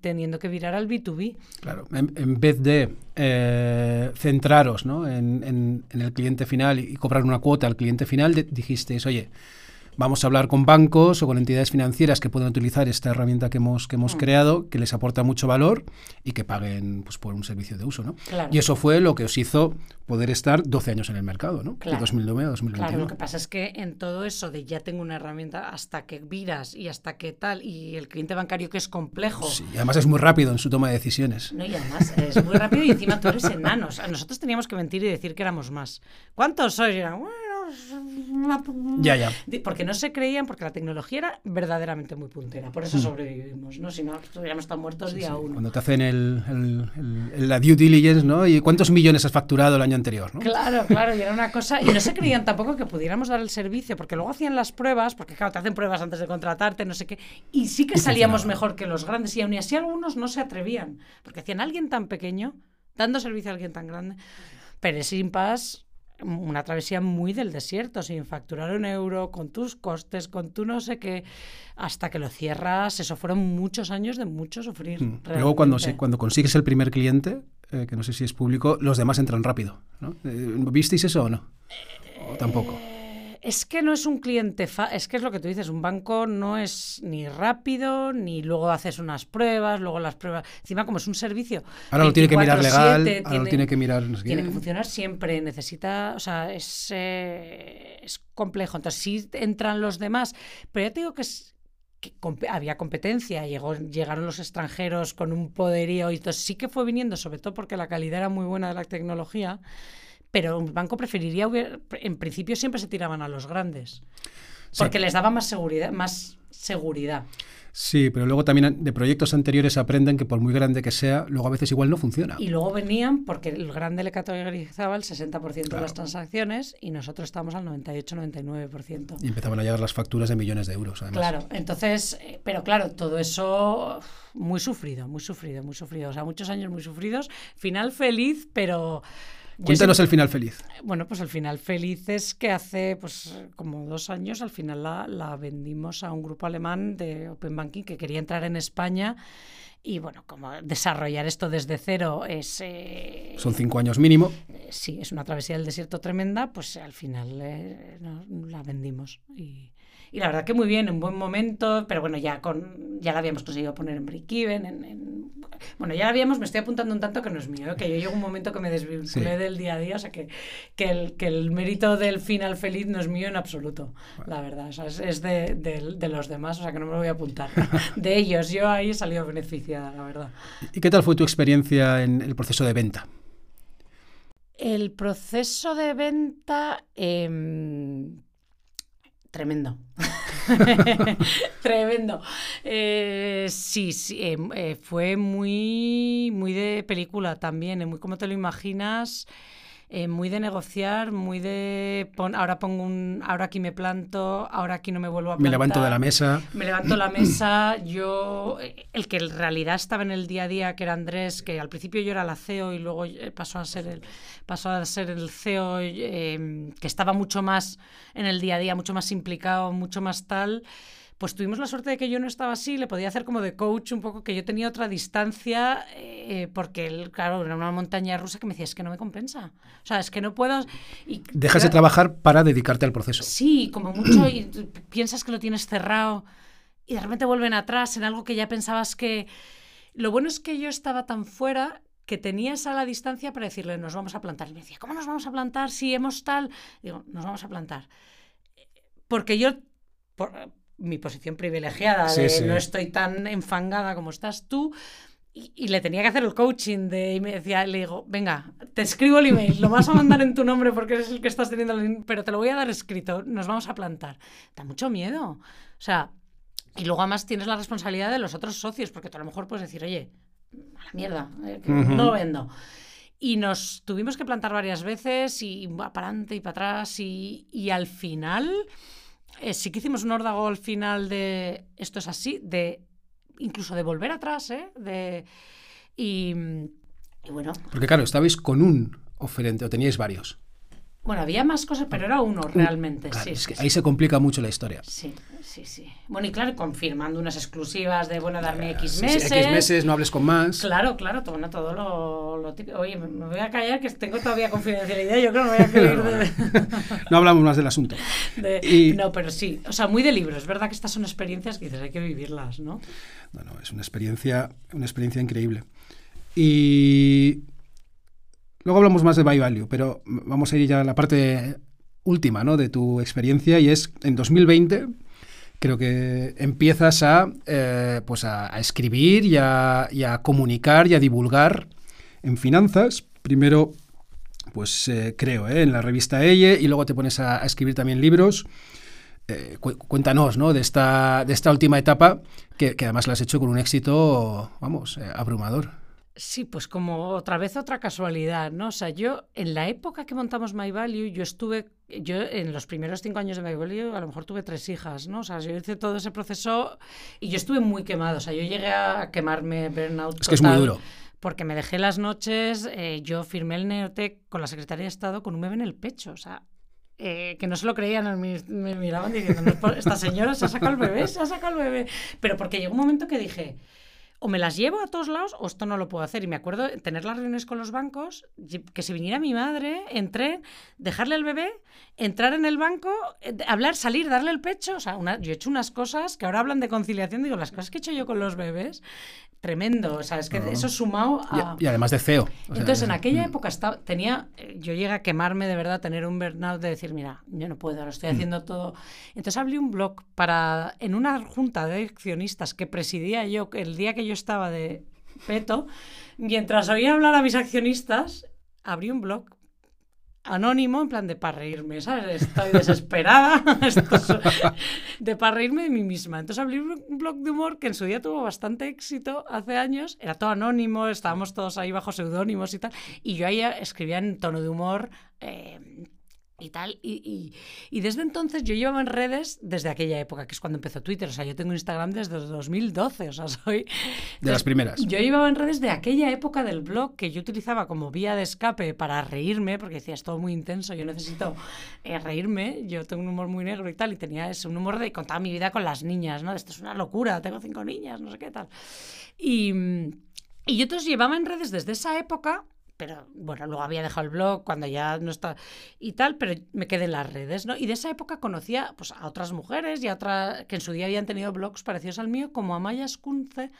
teniendo que virar al B2B. Claro, en, vez de eh, centraros ¿no? en, en- el cliente final y cobrar una cuota al cliente final, de- dijisteis, oye, vamos a hablar con bancos o con entidades financieras que puedan utilizar esta herramienta que hemos, que hemos Mm. creado, que les aporta mucho valor y que paguen pues, por un servicio de uso. ¿no? Claro. Y eso fue lo que os hizo poder estar 12 años en el mercado, ¿no? Claro. de 2009 a 2021. Claro, lo que pasa es que en todo eso de ya tengo una herramienta hasta que viras y hasta que tal, y el cliente bancario que es complejo. Sí, y además es muy rápido en su toma de decisiones. No, y además es muy rápido y encima tú eres enano. O sea, nosotros teníamos que mentir y decir que éramos más. ¿Cuántos sois? Y eran, bueno, Ya, ya. Di- Porque no se creían, porque la tecnología era verdaderamente muy puntera. Por eso sobrevivimos, ¿no? Si no, hubiéramos estado muertos día uno. Cuando te hacen el, el- el- la due diligence, ¿no? ¿Y cuántos millones has facturado el año anterior? ¿no? Claro, claro, y era una cosa. Y no se (laughs) creían tampoco que pudiéramos dar el servicio, porque luego hacían las pruebas, porque claro, te hacen pruebas antes de contratarte, no sé qué. Y sí que salíamos mejor que los grandes, y aún así algunos no se atrevían, porque hacían alguien tan pequeño, dando servicio a alguien tan grande. Pero es impas una travesía muy del desierto, sin facturar un euro, con tus costes, con tu no sé qué, hasta que lo cierras. Eso fueron muchos años de mucho sufrir. Mm. Luego cuando, cuando consigues el primer cliente, eh, que no sé si es público, los demás entran rápido. ¿no? Eh, ¿Visteis eso o no? ¿O tampoco? Es que no es un cliente, fa- es que es lo que tú dices, un banco no es ni rápido, ni luego haces unas pruebas, luego las pruebas, encima como es un servicio. Ahora lo tiene que mirar legal, 24/7, ahora lo tiene que mirar... no sé qué. tiene que funcionar siempre, necesita, o sea, es, eh, es complejo. Entonces sí entran los demás, pero ya te digo que es que había competencia, llegó, llegaron los extranjeros con un poderío y entonces sí que fue viniendo, sobre todo porque la calidad era muy buena de la tecnología, pero un banco preferiría, en principio siempre se tiraban a los grandes, Sí. porque les daba más seguridad, más seguridad. Sí, pero luego también de proyectos anteriores aprenden que por muy grande que sea, luego a veces igual no funciona. Y luego venían porque el grande le categorizaba el 60% de Claro. las transacciones y nosotros estábamos al 98-99%. Y empezaban a llegar las facturas de millones de euros, además. Claro, entonces, eh, pero claro, todo eso muy sufrido, muy sufrido, muy sufrido. O sea, muchos años muy sufridos. Final feliz, pero. Cuéntanos el final feliz. Bueno, pues el final feliz es que hace pues como dos años al final la, la vendimos a un grupo alemán de Open Banking que quería entrar en España. Y bueno, como desarrollar esto desde cero es. eh, Son cinco años mínimo. eh, sí, es una travesía del desierto tremenda, pues al final eh, no- la vendimos. Y, y la verdad que muy bien, en buen momento, pero bueno, ya con ya la habíamos conseguido poner en break-even. En, en- bueno, ya la habíamos, me estoy apuntando un tanto que no es mío, ¿eh? que yo llego a un momento que me desvinculé Sí. del día a día, o sea que, que, el, que el mérito del final feliz no es mío en absoluto, la verdad. O sea, es, es de, de- de los demás, o sea que no me lo voy a apuntar. (laughs) De ellos, yo ahí he salido beneficiada, la verdad. ¿Y qué tal fue tu experiencia en el proceso de venta? El proceso de venta, em, tremendo. (laughs) tremendo. Eh, sí, sí, em, eh, fue muy, muy de película también, eh, muy como te lo imaginas. Eh, muy de negociar, muy de pon- ahora pongo un, ahora aquí me planto, ahora aquí no me vuelvo a plantar. Me levanto de la mesa. Me levanto la mesa, yo, eh, el que en realidad estaba en el día a día, que era Andrés, que al principio yo era la CEO y luego eh, pasó a ser el, pasó a ser el CEO, eh, que estaba mucho más en el día a día, mucho más implicado, mucho más tal. Pues tuvimos la suerte de que yo no estaba así, le podía hacer como de coach un poco, que yo tenía otra distancia, eh, porque, él, claro, era una montaña rusa que me decía, es que no me compensa. O sea, es que no puedo... Y, Dejas de trabajar para dedicarte al proceso. Sí, como mucho, y piensas que lo tienes cerrado y de repente vuelven atrás en algo que ya pensabas que... Lo bueno es que yo estaba tan fuera que tenía esa la distancia para decirle, nos vamos a plantar. Y me decía, ¿cómo nos vamos a plantar si hemos tal? Digo, nos vamos a plantar. Porque yo, por mi posición privilegiada, de sí. no estoy tan enfangada como estás tú, y, y le tenía que hacer el coaching de, y me decía, le digo, venga, te escribo el email, lo vas a mandar en tu nombre porque eres el que estás teniendo, pero te lo voy a dar escrito, nos vamos a plantar. Da mucho miedo. O sea, y luego además tienes la responsabilidad de los otros socios, porque tú a lo mejor puedes decir, oye, a la mierda, eh, no lo vendo. Y nos tuvimos que plantar varias veces y para adelante y para atrás y, y al final eh, sí que hicimos un órdago al final de esto es así, de incluso de volver atrás, ¿eh? De, y, y bueno, Porque claro, estabais con un oferente, o teníais varios. Bueno, había más cosas, pero era uno realmente. Claro, sí, es sí, que sí. ahí se complica mucho la historia. Sí, sí, sí. Bueno, y claro, confirmando unas exclusivas de, bueno, darme X Sí, sí, meses. X meses, no hables con más. Claro, claro, todo, bueno, todo lo, lo típico. Oye, me, voy a callar que tengo todavía confidencialidad. Yo creo que me voy a creer de, No hablamos más del asunto. (laughs) de- Y- No, pero sí. O sea, muy de libro. Es verdad que estas son experiencias que dices, hay que vivirlas, ¿no? No, no, es una experiencia, una experiencia increíble. Y luego hablamos más de Buy Value, pero vamos a ir ya a la parte última ¿no? de tu experiencia y es en 2020 creo que empiezas a, eh, pues a, escribir y a, comunicar y a divulgar en finanzas. Primero, pues eh, creo, ¿eh? en la revista Elle y luego te pones a, escribir también libros. Eh, cu- cuéntanos ¿no? de, esta, de esta última etapa que, que además la has hecho con un éxito, vamos, abrumador. Sí, pues como otra vez otra casualidad, ¿no? O sea, yo en la época que montamos My Value, yo estuve, yo en los primeros cinco años de My Value a lo mejor tuve tres hijas, ¿no? O sea, yo hice todo ese proceso y yo estuve muy quemado, o sea, yo llegué a quemarme burnout. Es que es muy duro. Porque me dejé las noches, eh, yo firmé el Neotec con la Secretaría de Estado con un bebé en el pecho, o sea, eh, que no se lo creían, me, miraban diciendo, "No es por- esta señora se ha sacado el bebé, se ha sacado el bebé. Pero porque llegó un momento que dije, o me las llevo a todos lados o esto no lo puedo hacer. Y me acuerdo de tener las reuniones con los bancos, que si viniera mi madre, entré, dejarle al bebé, entrar en el banco, eh, hablar, salir, darle el pecho. O sea, una- yo he hecho unas cosas que ahora hablan de conciliación, digo, las cosas que he hecho yo con los bebés, tremendo. O sea, es que No. eso sumado Y, a... y además de CEO. o sea, Entonces, en aquella mm. época estaba, tenía, eh, yo llegué a quemarme de verdad, tener un burnout de decir, mira, yo no puedo, lo estoy haciendo todo. Entonces abrí un blog para, en una junta de accionistas que presidía yo el día que yo estaba de peto, mientras oía hablar a mis accionistas, abrí un blog anónimo, en plan de para reírme, ¿sabes? Estoy desesperada, (laughs) de para reírme de mí misma. Entonces abrí un blog de humor que en su día tuvo bastante éxito hace años, era todo anónimo, estábamos todos ahí bajo seudónimos y tal, y yo ahí escribía en tono de humor. eh, y tal, y, y- y desde entonces yo llevaba en redes desde aquella época, que es cuando empezó Twitter, o sea, yo tengo Instagram desde 2012, o sea, soy... De las primeras. Yo llevaba en redes de aquella época del blog que yo utilizaba como vía de escape para reírme, porque decía, es todo muy intenso, yo necesito eh, reírme, yo tengo un humor muy negro y tal, y tenía ese, un humor de contar mi vida con las niñas, ¿no? Esto es una locura, tengo cinco niñas, no sé qué tal. Y, y yo entonces llevaba en redes desde esa época, pero bueno, luego había dejado el blog cuando ya no está y tal, pero me quedé en las redes, ¿no? Y de esa época conocía pues, a otras mujeres y a otras que en su día habían tenido blogs parecidos al mío, como Amaya Escunce,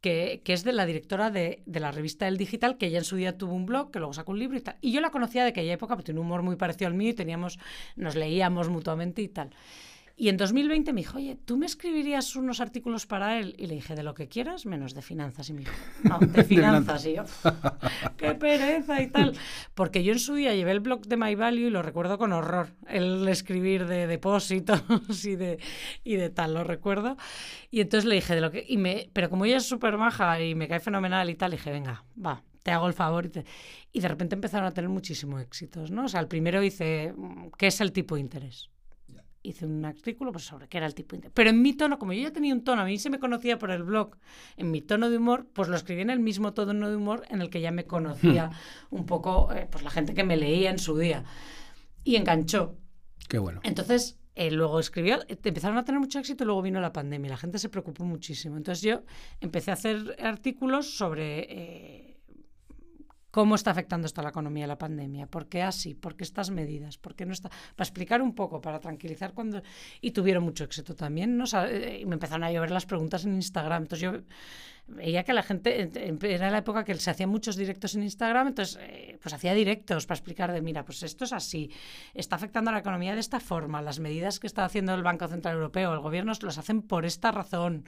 que, que es de la directora de, de la revista El Digital, que ella en su día tuvo un blog, que luego sacó un libro y tal. Y yo la conocía de aquella época, porque tiene un humor muy parecido al mío y teníamos, nos leíamos mutuamente y tal. Y en 2020 me dijo, oye, ¿tú me escribirías unos artículos para él? Y le dije, de lo que quieras, menos de finanzas. Y me dijo, no, (laughs) de finanzas. y yo, qué pereza y tal. Porque yo en su día llevé el blog de My Value y lo recuerdo con horror. El escribir de depósitos y de, y de tal, lo recuerdo. Y entonces le dije, de lo que... Y me, pero como ella es súper maja y me cae fenomenal y tal, le dije, venga, va, te hago el favor. Y, te- y de repente empezaron a tener muchísimos éxitos, ¿no? O sea, el primero hice, mm, ¿qué es el tipo de interés? Hice un artículo pues, sobre qué era el tipo. Pero en mi tono, como yo ya tenía un tono, a mí se me conocía por el blog, en mi tono de humor, pues lo escribí en el mismo tono de humor en el que ya me conocía (laughs) un poco eh, pues la gente que me leía en su día. Y enganchó. Qué bueno. Entonces, eh, luego escribió, eh, empezaron a tener mucho éxito y luego vino la pandemia. La gente se preocupó muchísimo. Entonces yo empecé a hacer artículos sobre eh, cómo está afectando esto a la economía la pandemia, por qué así, por qué estas medidas, por qué no está... Para explicar un poco, para tranquilizar cuando... Y tuvieron mucho éxito también, ¿no? O sea, eh, me empezaron a llover las preguntas en Instagram. Entonces yo veía que la gente, en- en- era la época que se hacían muchos directos en Instagram, entonces eh, pues hacía directos para explicar de, mira, pues esto es así, está afectando a la economía de esta forma, las medidas que está haciendo el Banco Central Europeo, el gobierno los hacen por esta razón,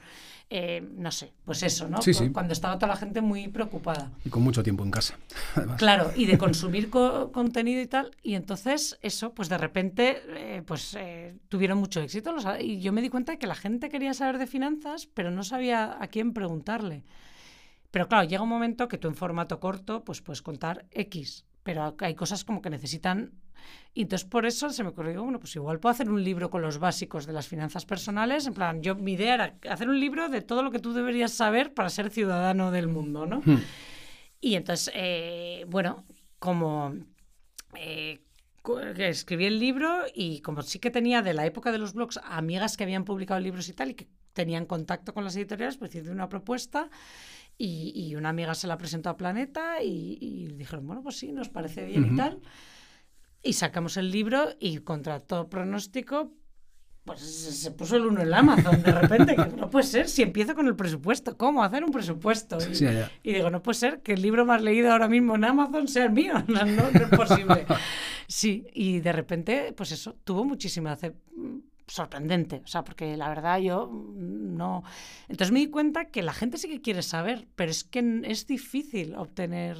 Eh, no sé, pues eso, ¿no? Sí, sí. Cuando estaba toda la gente muy preocupada. Y con mucho tiempo en casa. (laughs) Además. Claro, y de (laughs) consumir co- contenido y tal. Y entonces, eso, pues de repente, eh, pues eh, tuvieron mucho éxito. los y yo me di cuenta de que la gente quería saber de finanzas, pero no sabía a quién preguntarle. Pero claro, llega un momento que tú en formato corto, pues puedes contar X. Pero hay cosas como que necesitan. Y entonces por eso se me ocurrió, bueno, pues igual puedo hacer un libro con los básicos de las finanzas personales. En plan, yo mi idea era hacer un libro de todo lo que tú deberías saber para ser ciudadano del mundo, ¿no? Hmm. Y entonces, eh, bueno, como eh, escribí el libro y como sí que tenía de la época de los blogs amigas que habían publicado libros y tal y que tenían contacto con las editoriales, pues hice una propuesta y, y una amiga se la presentó a Planeta y, y dijeron, bueno, pues sí, nos parece bien y tal. Y sacamos el libro y contra todo pronóstico, pues se, puso el uno en Amazon de repente, que no puede ser si empiezo con el presupuesto, ¿cómo hacer un presupuesto? Y, Sí, y digo, no puede ser que el libro más leído ahora mismo en Amazon sea el mío, (laughs) no, no, no es posible. (laughs) Sí, y de repente, pues eso, tuvo muchísima sorprendente, o sea, porque la verdad yo mm, no... Entonces me di cuenta que la gente sí que quiere saber, pero es que es difícil obtener...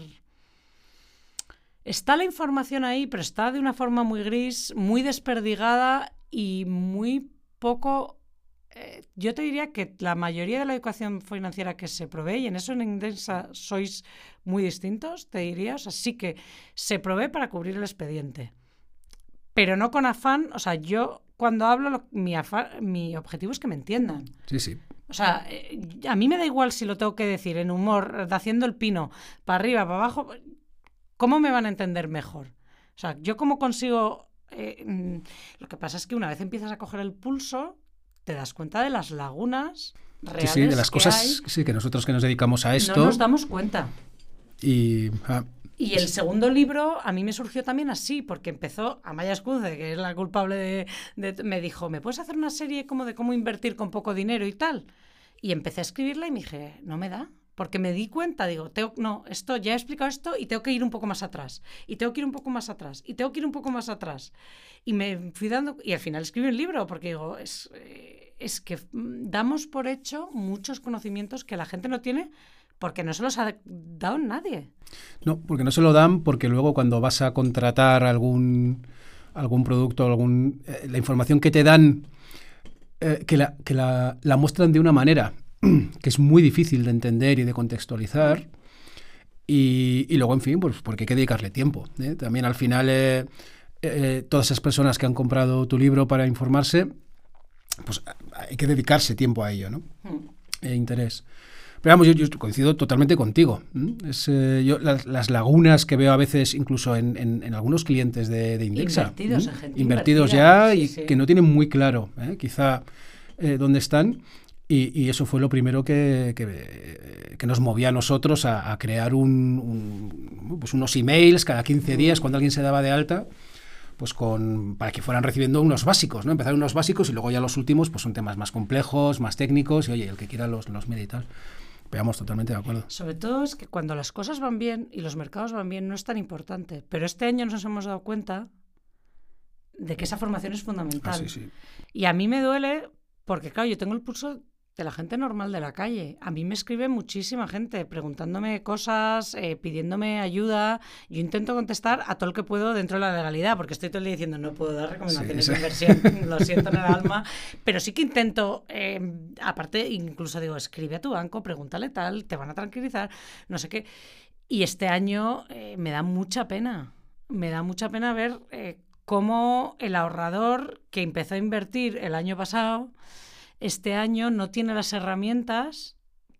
Está la información ahí, pero está de una forma muy gris, muy desperdigada y muy poco... eh, yo te diría que la mayoría de la educación financiera que se provee, y en eso en Indensa sois muy distintos, te diría, o sea, sí que se provee para cubrir el expediente, pero no con afán, o sea, yo cuando hablo, lo- mi, mi objetivo es que me entiendan. Sí, sí. O sea, eh, a mí me da igual si lo tengo que decir en humor, haciendo el pino, para arriba, para abajo. ¿Cómo me van a entender mejor? O sea, yo cómo consigo... eh, mm, lo que pasa es que una vez empiezas a coger el pulso, te das cuenta de las lagunas Sí, reales sí, de las que cosas hay. sí, que nosotros que nos dedicamos a esto No nos damos cuenta. y ah, Y el segundo libro a mí me surgió también así, porque empezó Amaya Escuce, que es la culpable de, de- Me dijo, ¿me puedes hacer una serie como de cómo invertir con poco dinero y tal? Y empecé a escribirla y me dije, no me da. Porque me di cuenta, digo, tengo, no, esto ya he explicado esto y tengo que ir un poco más atrás. Y tengo que ir un poco más atrás. Y tengo que ir un poco más atrás. Y me fui dando. Y al final escribí un libro, porque digo, es, eh, es que mm, damos por hecho muchos conocimientos que la gente no tiene porque no se los ha dado nadie. No, porque no se lo dan, porque luego cuando vas a contratar algún, algún producto, algún, eh, la información que te dan, eh, que, la, que la, la muestran de una manera (clears throat) que es muy difícil de entender y de contextualizar. Y, y luego, en fin, pues porque hay que dedicarle tiempo. ¿eh? También al final, eh, eh, todas esas personas que han comprado tu libro para informarse, pues hay que dedicarse tiempo a ello, ¿no? Mm. e interés. Pero vamos, yo, yo coincido totalmente contigo. eh, yo, las, las lagunas que veo a veces incluso en, en- en algunos clientes de, de Indexa. Invertidos en gente Invertidos ya sí, y sí. que no tienen muy claro ¿eh? quizá eh, dónde están. Y, y eso fue lo primero que, que, que nos movía a nosotros a, a crear un, un- pues unos emails cada 15 días cuando alguien se daba de alta pues con para que fueran recibiendo unos básicos, ¿no? Empezar unos básicos y luego ya los últimos pues son temas más complejos, más técnicos y oye, el que quiera los, los mira y tal. Veamos totalmente de acuerdo. Sobre todo es que cuando las cosas van bien y los mercados van bien no es tan importante. Pero este año nos hemos dado cuenta de que esa formación es fundamental. Ah, sí, sí. Y a mí me duele porque, claro, yo tengo el pulso de la gente normal de la calle. A mí me escribe muchísima gente preguntándome cosas, eh, pidiéndome ayuda. Yo intento contestar a todo el que puedo dentro de la legalidad, porque estoy todo el día diciendo no puedo dar recomendaciones Sí, de inversión, (laughs) lo siento en el alma, pero sí que intento, eh, aparte, incluso digo, escribe a tu banco, pregúntale tal, te van a tranquilizar, no sé qué. Y este año eh, me da mucha pena, me da mucha pena ver cómo el ahorrador que empezó a invertir el año pasado, este año no tiene las herramientas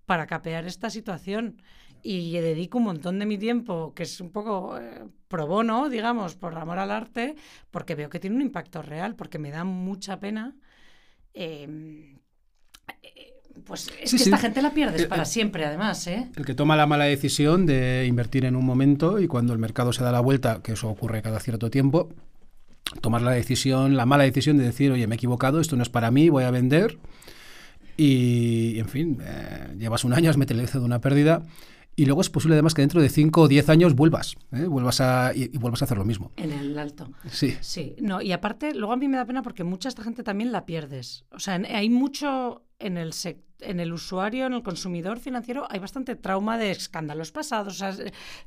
para capear esta situación. Y dedico un montón de mi tiempo, que es un poco eh, pro bono, digamos, por amor al arte, porque veo que tiene un impacto real, porque me da mucha pena. eh, eh, pues es Sí, que sí. esta gente la pierdes Eh, para eh, siempre, además, ¿eh? El que toma la mala decisión de invertir en un momento y cuando el mercado se da la vuelta, que eso ocurre cada cierto tiempo, tomar la decisión, la mala decisión de decir, oye, me he equivocado, esto no es para mí, voy a vender. Y, en fin, eh, llevas un año, has materializado una pérdida. Y luego es posible además que dentro de 5 o 10 años vuelvas, ¿eh? vuelvas a, y, y vuelvas a hacer lo mismo. En el alto. Sí, Sí, no, y aparte, luego a mí me da pena porque mucha esta gente también la pierdes. O sea, en- hay mucho en el sec- en el usuario, en el consumidor financiero, hay bastante trauma de escándalos pasados. O sea,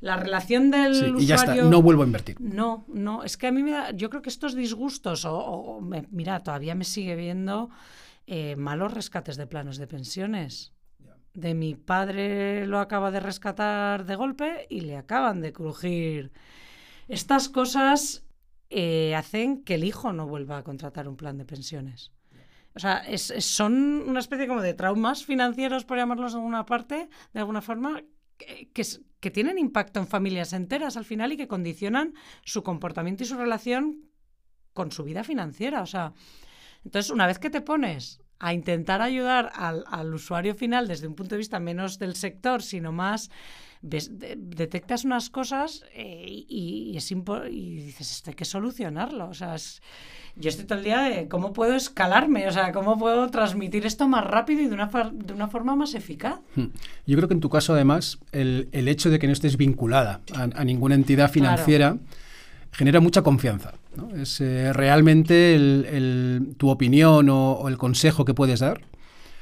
la relación del sí, usuario. y ya está, no vuelvo a invertir. No, no, es que a mí me da, yo creo que estos disgustos, o, o- o me- mira, todavía me sigue viendo eh, malos rescates de planos de pensiones. De mi padre lo acaba de rescatar de golpe y le acaban de crujir. Estas cosas eh, hacen que el hijo no vuelva a contratar un plan de pensiones. O sea, es- son una especie como de traumas financieros, por llamarlos de alguna parte, de alguna forma, que, que que tienen impacto en familias enteras al final y que condicionan su comportamiento y su relación con su vida financiera. O sea, entonces una vez que te pones a intentar ayudar al, al usuario final desde un punto de vista menos del sector, sino más detectas unas cosas eh, y, es y dices, esto hay que solucionarlo. O sea, yo estoy todo el día de cómo puedo escalarme, o sea, cómo puedo transmitir esto más rápido y de una, de una forma más eficaz. Hmm. Yo creo que en tu caso, además, el, el hecho de que no estés vinculada a, ninguna entidad financiera genera mucha confianza. Es eh, realmente el, tu opinión o el consejo que puedes dar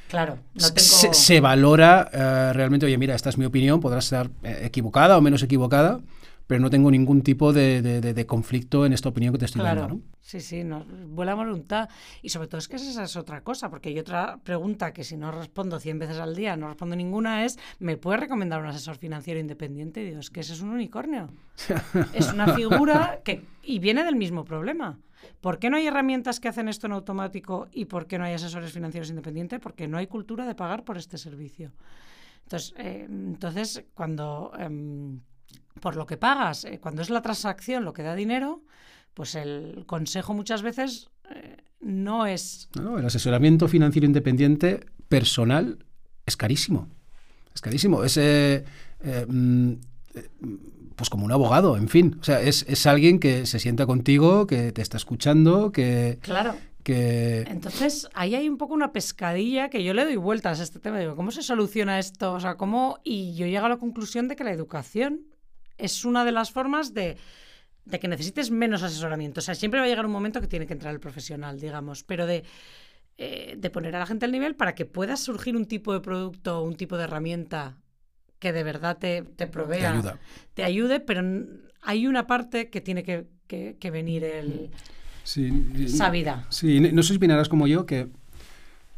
Claro, no tengo... se, valora eh, realmente, oye, mira, esta es mi opinión, podrá estar eh, equivocada o menos equivocada, pero no tengo ningún tipo de, conflicto en esta opinión que te estoy dando. ¿no? Sí, sí, no, buena voluntad. Y sobre todo es que esa es otra cosa, porque hay otra pregunta que si no respondo 100 veces al día, no respondo ninguna, es, ¿me puedes recomendar un asesor financiero independiente? Es que ese es un unicornio. (laughs) es una figura que... Y viene del mismo problema. ¿Por qué no hay herramientas que hacen esto en automático y por qué no hay asesores financieros independientes? Porque no hay cultura de pagar por este servicio. Entonces, eh, entonces cuando em, por lo que pagas, eh, cuando es la transacción lo que da dinero, pues el consejo muchas veces eh, no es. No, el asesoramiento financiero independiente personal es carísimo. Es carísimo. Es mm, pues como un abogado, en fin. O sea, es, alguien que se sienta contigo, que te está escuchando, que... Claro. Que... Entonces, ahí hay un poco una pescadilla que yo le doy vueltas a este tema. Digo, ¿cómo se soluciona esto? O sea, ¿cómo...? Y yo llego a la conclusión de que la educación es una de las formas de, de que necesites menos asesoramiento. O sea, siempre va a llegar un momento que tiene que entrar el profesional, digamos, pero de, eh, de poner a la gente al nivel para que pueda surgir un tipo de producto, un tipo de herramienta que de verdad te, te provea, te, ayude, pero hay una parte que tiene que, que, venir el, sí, sabida. Sí, no sé si opinarás como yo que,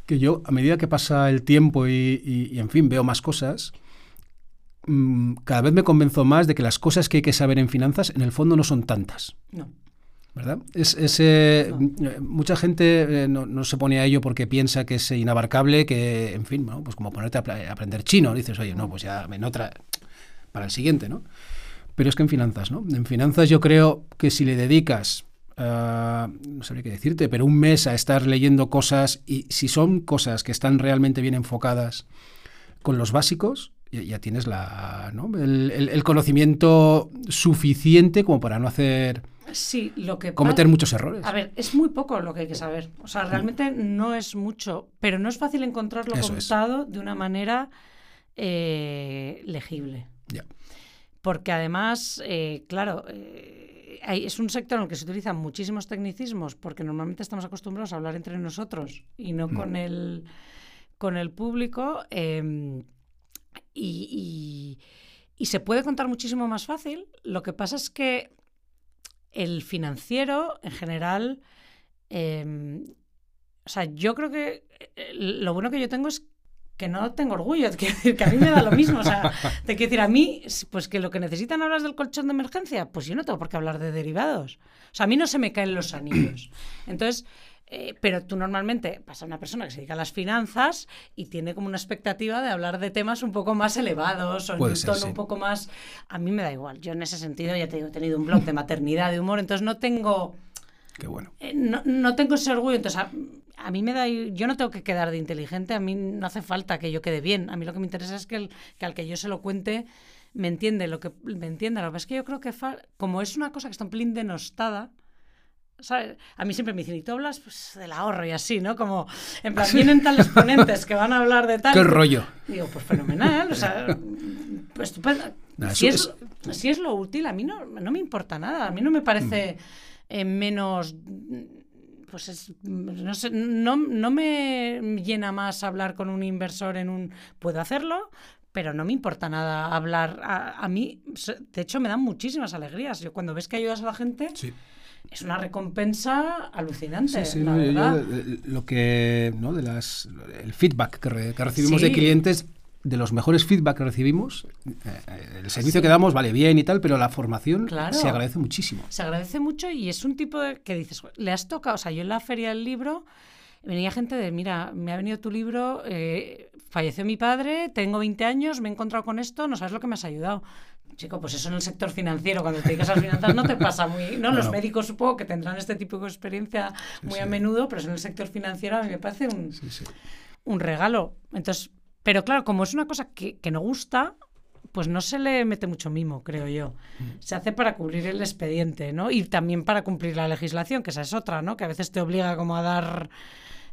que yo, a medida que pasa el tiempo y, y, en fin, veo más cosas, mm, cada vez me convenzo más de que las cosas que hay que saber en finanzas en el fondo no son tantas. No. ¿Verdad? Es, eh, Mucha gente eh, no, se pone a ello porque piensa que es inabarcable, que, en fin, pues como ponerte a, aprender chino, dices, oye, no, pues ya en otra, para el siguiente, ¿no? Pero es que en finanzas, ¿no? En finanzas yo creo que si le dedicas, uh, no sabría qué decirte, pero un mes a estar leyendo cosas y si son cosas que están realmente bien enfocadas con los básicos, ya, tienes la, el conocimiento suficiente como para no hacer Sí, lo que cometer muchos errores. A ver, es muy poco lo que hay que saber. O sea, realmente no es mucho, pero no es fácil encontrarlo contado de una manera eh, legible. Porque además, eh, claro, eh, es un sector en el que se utilizan muchísimos tecnicismos, porque normalmente estamos acostumbrados a hablar entre nosotros y no con, mm. el, con el público. Em, y, y se puede contar muchísimo más fácil. Lo que pasa es que el financiero, en general, em, o sea, yo creo que eh, lo bueno que yo tengo es que no tengo orgullo, (laughs) quiero decir, que a mí me da lo mismo. O sea, te quiero decir, a mí, pues que lo que necesitan hablar del colchón de emergencia, pues yo no tengo por qué hablar de derivados. O sea, a mí no se me caen los anillos. Entonces, eh, pero tú normalmente pasa una persona que se dedica a las finanzas y tiene como una expectativa de hablar de temas un poco más elevados o en un tono un poco más... A mí me da igual. Yo en ese sentido ya te digo, he tenido un blog de maternidad, de humor, entonces no tengo... Qué bueno. Eh, no, tengo ese orgullo. Entonces, a, mí me da... Yo no tengo que quedar de inteligente, a mí no hace falta que yo quede bien. A mí lo que me interesa es que, el, que al que yo se lo cuente me entiende lo que me entienda. Lo que pasa es que yo creo que como es una cosa que está un pelín denostada, a mí siempre me dicen, ¿y tú hablas pues, del ahorro y así, ¿no? Como, en plan, vienen tales ponentes que van a hablar de tal. ¡Qué rollo! digo, pues fenomenal, o sea, pues estupendo. si, es, si, es, lo útil, a mí no, no, me importa nada, a mí no me parece mm. eh, menos pues es, no, sé, no, no, me llena más hablar con un inversor en un... Puedo hacerlo, pero no me importa nada hablar. A, a, mí, de hecho, me dan muchísimas alegrías. Yo cuando ves que ayudas a la gente, sí es una recompensa alucinante. Sí, sí, lo que, ¿no? de las, el feedback que, recibimos de clientes, de los mejores feedback que recibimos, eh, el servicio que damos vale bien y tal, pero la formación se agradece muchísimo. Se agradece mucho y es un tipo de que dices, le has tocado, o sea, yo en la feria del libro venía gente de, mira, me ha venido tu libro, eh, falleció mi padre, tengo 20 años, me he encontrado con esto, no sabes lo que me has ayudado. Chico, pues eso en el sector financiero, cuando te dedicas a las finanzas, no te pasa muy. No, los médicos supongo que tendrán este tipo de experiencia muy a menudo, pero eso en el sector financiero a mí me parece un, sí. un regalo. Entonces, pero claro, como es una cosa que, que no gusta, pues no se le mete mucho mimo, creo yo. Se hace para cubrir el expediente, ¿no? Y también para cumplir la legislación, que esa es otra, ¿no? Que a veces te obliga como a dar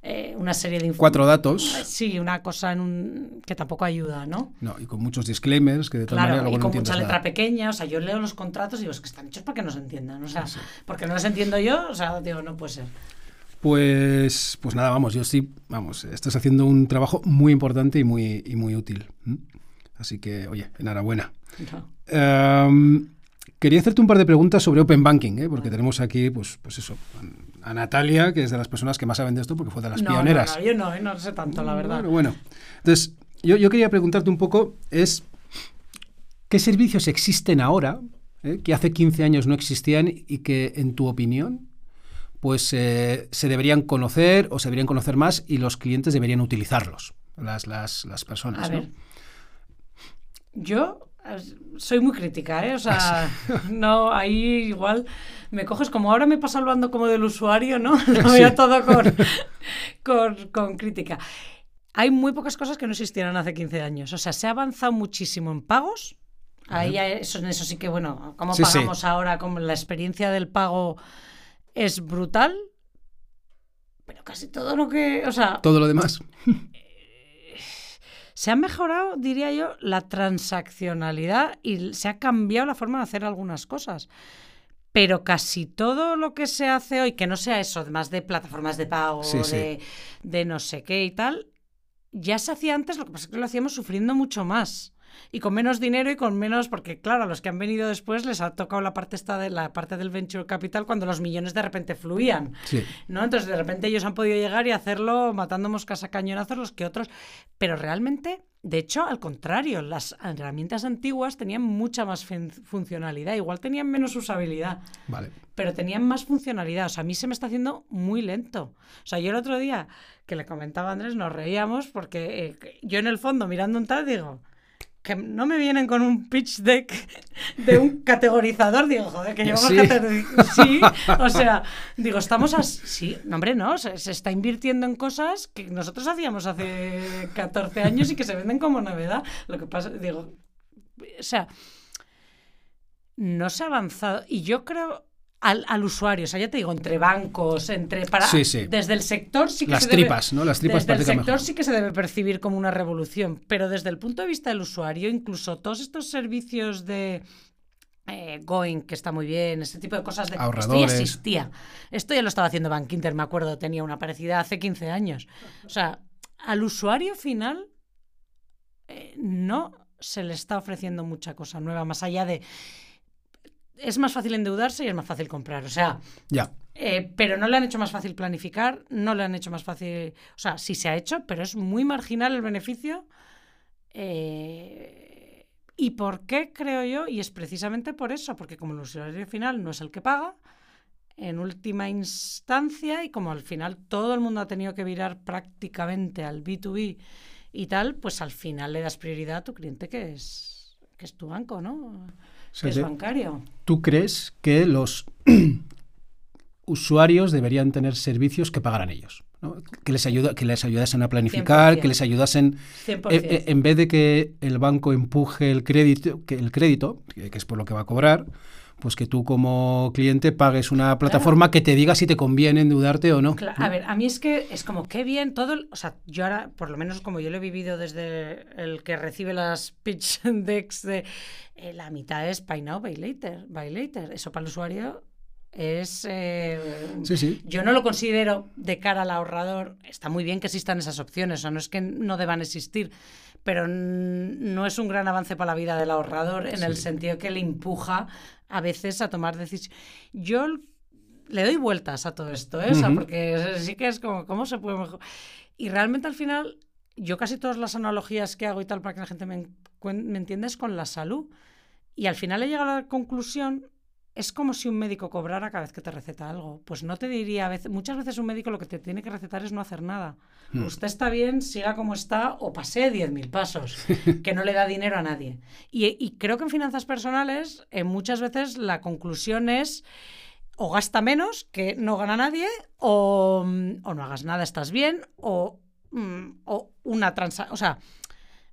eh, una serie de informes. Cuatro datos. Sí, una cosa en un... que tampoco ayuda, ¿no? No, y con muchos disclaimers que de Claro, luego y no con entiendes mucha letra nada. pequeña, o sea, yo leo los contratos y digo, es que están hechos para que nos entiendan, o sea, porque no los entiendo yo, o sea, digo, no puede ser. Pues, pues nada, vamos, yo sí, vamos, estás haciendo un trabajo muy importante y muy, y muy útil. Así que, oye, enhorabuena. No. Em, quería hacerte un par de preguntas sobre Open Banking, ¿eh? porque tenemos aquí, pues, pues eso, a Natalia, que es de las personas que más saben de esto, porque fue de las No, no, pioneras. no, yo no, no sé tanto, la verdad. Bueno, bueno. Entonces, yo, yo quería preguntarte un poco, es, ¿qué servicios existen ahora eh, que hace 15 años no existían y que, en tu opinión, pues eh, se deberían conocer o se deberían conocer más y los clientes deberían utilizarlos, las, las, las personas? A ¿no? ver, yo soy muy crítica, ¿eh? O sea, (laughs) no, ahí igual me coges como ahora me pasa hablando como del usuario, ¿no? (laughs) Lo veo Sí. todo con, (laughs) con, con crítica. Hay muy pocas cosas que no existieran hace 15 años. O sea, se ha avanzado muchísimo en pagos. Ahí eso, en eso sí que, bueno, Sí, sí. pagamos ahora, como la experiencia del pago es brutal. Pero casi todo lo que, o sea, Todo lo demás. Se ha mejorado, diría yo, la transaccionalidad y se ha cambiado la forma de hacer algunas cosas. Pero casi todo lo que se hace hoy, que no sea eso, más de plataformas de pago, Sí, sí. de, de no sé qué y tal, ya se hacía antes, lo que pasa es que lo hacíamos sufriendo mucho más. Y con menos dinero y con menos, porque claro, a los que han venido después les ha tocado la parte esta de la parte del venture capital cuando los millones de repente fluían. Sí. ¿no? Entonces, de repente ellos han podido llegar y hacerlo matando moscas a cañonazos los que otros. Pero realmente, de hecho, al contrario, las herramientas antiguas tenían mucha más fun- funcionalidad. Igual tenían menos usabilidad, Vale. pero tenían más funcionalidad. O sea, a mí se me está haciendo muy lento. O sea, yo el otro día que le comentaba a Andrés, nos reíamos porque eh, yo en el fondo mirando un tal digo que no me vienen con un pitch deck de un (laughs) categorizador, digo, joder, que llevamos Sí. Sí, o sea, digo, estamos así. Sí, no, hombre, no, se, se está invirtiendo en cosas que nosotros hacíamos hace 14 años y que se venden como novedad. Lo que pasa, digo, o sea, no se ha avanzado. Y yo creo. Al, al usuario, o sea, ya te digo, entre bancos, entre para Sí, sí. desde el sector sí que Las se debe- tripas, ¿no? Las tripas desde el sector mejor. sí que se debe percibir como una revolución, pero desde el punto de vista del usuario, incluso todos estos servicios de eh, Going, que está muy bien, este tipo de cosas de esto ya existía. Esto ya lo estaba haciendo Bank Inter, me acuerdo, tenía una parecida hace 15 años. O sea, al usuario final eh, no se le está ofreciendo mucha cosa nueva, más allá de es más fácil endeudarse y es más fácil comprar. O sea, Ya. eh, pero no le han hecho más fácil planificar, no le han hecho más fácil. O sea, sí se ha hecho, pero es muy marginal el beneficio. Eh, ¿Y por qué creo yo? Y es precisamente por eso, porque como el usuario final no es el que paga, en última instancia, y como al final todo el mundo ha tenido que virar prácticamente al B2B y tal, pues al final le das prioridad a tu cliente que es, que es tu banco, ¿no? Sea es bancario. ¿Tú crees que los (clears throat) usuarios deberían tener servicios que pagaran ellos? ¿no? Que, les ayuda, que les ayudasen a planificar, 100%. que les ayudasen, 100%. eh, eh, en vez de que el banco empuje el crédito, que el crédito, que que es por lo que va a cobrar, pues que tú como cliente pagues una plataforma que te diga si te conviene endeudarte o no. Cla- ¿no? A ver, a mí es que es como qué bien todo, el- o sea, yo ahora, por lo menos como yo lo he vivido desde el que recibe las (laughs) pitch decks de eh, la mitad es buy now, buy later, buy later. Eso para el usuario es eh, Sí, sí. yo no lo considero de cara al ahorrador. Está muy bien que existan esas opciones, o no es que no deban existir, pero no es un gran avance para la vida del ahorrador en el sentido que le empuja a veces a tomar decisiones. Yo le doy vueltas a todo esto, ¿eh? O sea, Ujú. porque sí que es como, ¿cómo se puede mejor? Y realmente al final, yo casi todas las analogías que hago y tal para que la gente me, me entienda es con la salud. Y al final he llegado a la conclusión es como si un médico cobrara cada vez que te receta algo. Pues no te diría, a veces, muchas veces un médico lo que te tiene que recetar es no hacer nada. Hmm. Usted está bien, siga como está o pase 10.000 pasos, (laughs) que no le da dinero a nadie. Y, y creo que en finanzas personales eh, muchas veces la conclusión es o gasta menos, que no gana nadie, o, mm, o no hagas nada, estás bien, o, mm, o una transa... O sea,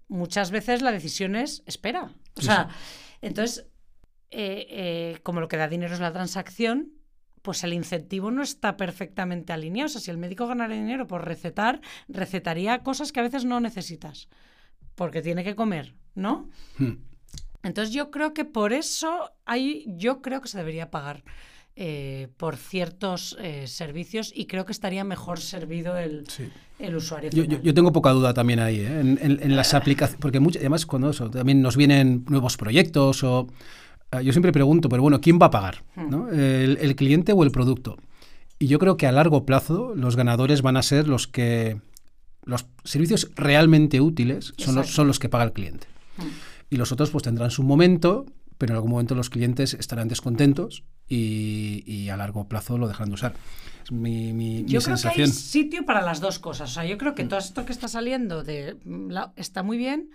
muchas veces la decisión es espera. O Sí, sea, entonces, eh, eh, como lo que da dinero es la transacción, pues el incentivo no está perfectamente alineado. O sea, si el médico ganara dinero por recetar, recetaría cosas que a veces no necesitas, porque tiene que comer, ¿no? Hmm. Entonces yo creo que por eso hay, yo creo que se debería pagar eh, por ciertos eh, servicios y creo que estaría mejor servido el, Sí. el usuario. Yo- yo tengo poca duda también ahí, ¿eh? en, en- en las (laughs) aplicaciones, porque muchas, además cuando eso, también nos vienen nuevos proyectos o... eh, yo siempre pregunto, pero bueno, ¿quién va a pagar? Hmm. ¿no? ¿El, el cliente o el producto? Y yo creo que a largo plazo los ganadores van a ser los que... Los servicios realmente útiles son los, son los que paga el cliente. Mm. Y los otros pues tendrán su momento, pero en algún momento los clientes estarán descontentos y, y a largo plazo lo dejarán de usar. Es mi, mi- mi Yo creo que sensación. hay sitio para las dos cosas. O sea, yo creo que todo esto que está saliendo de mm, está muy bien,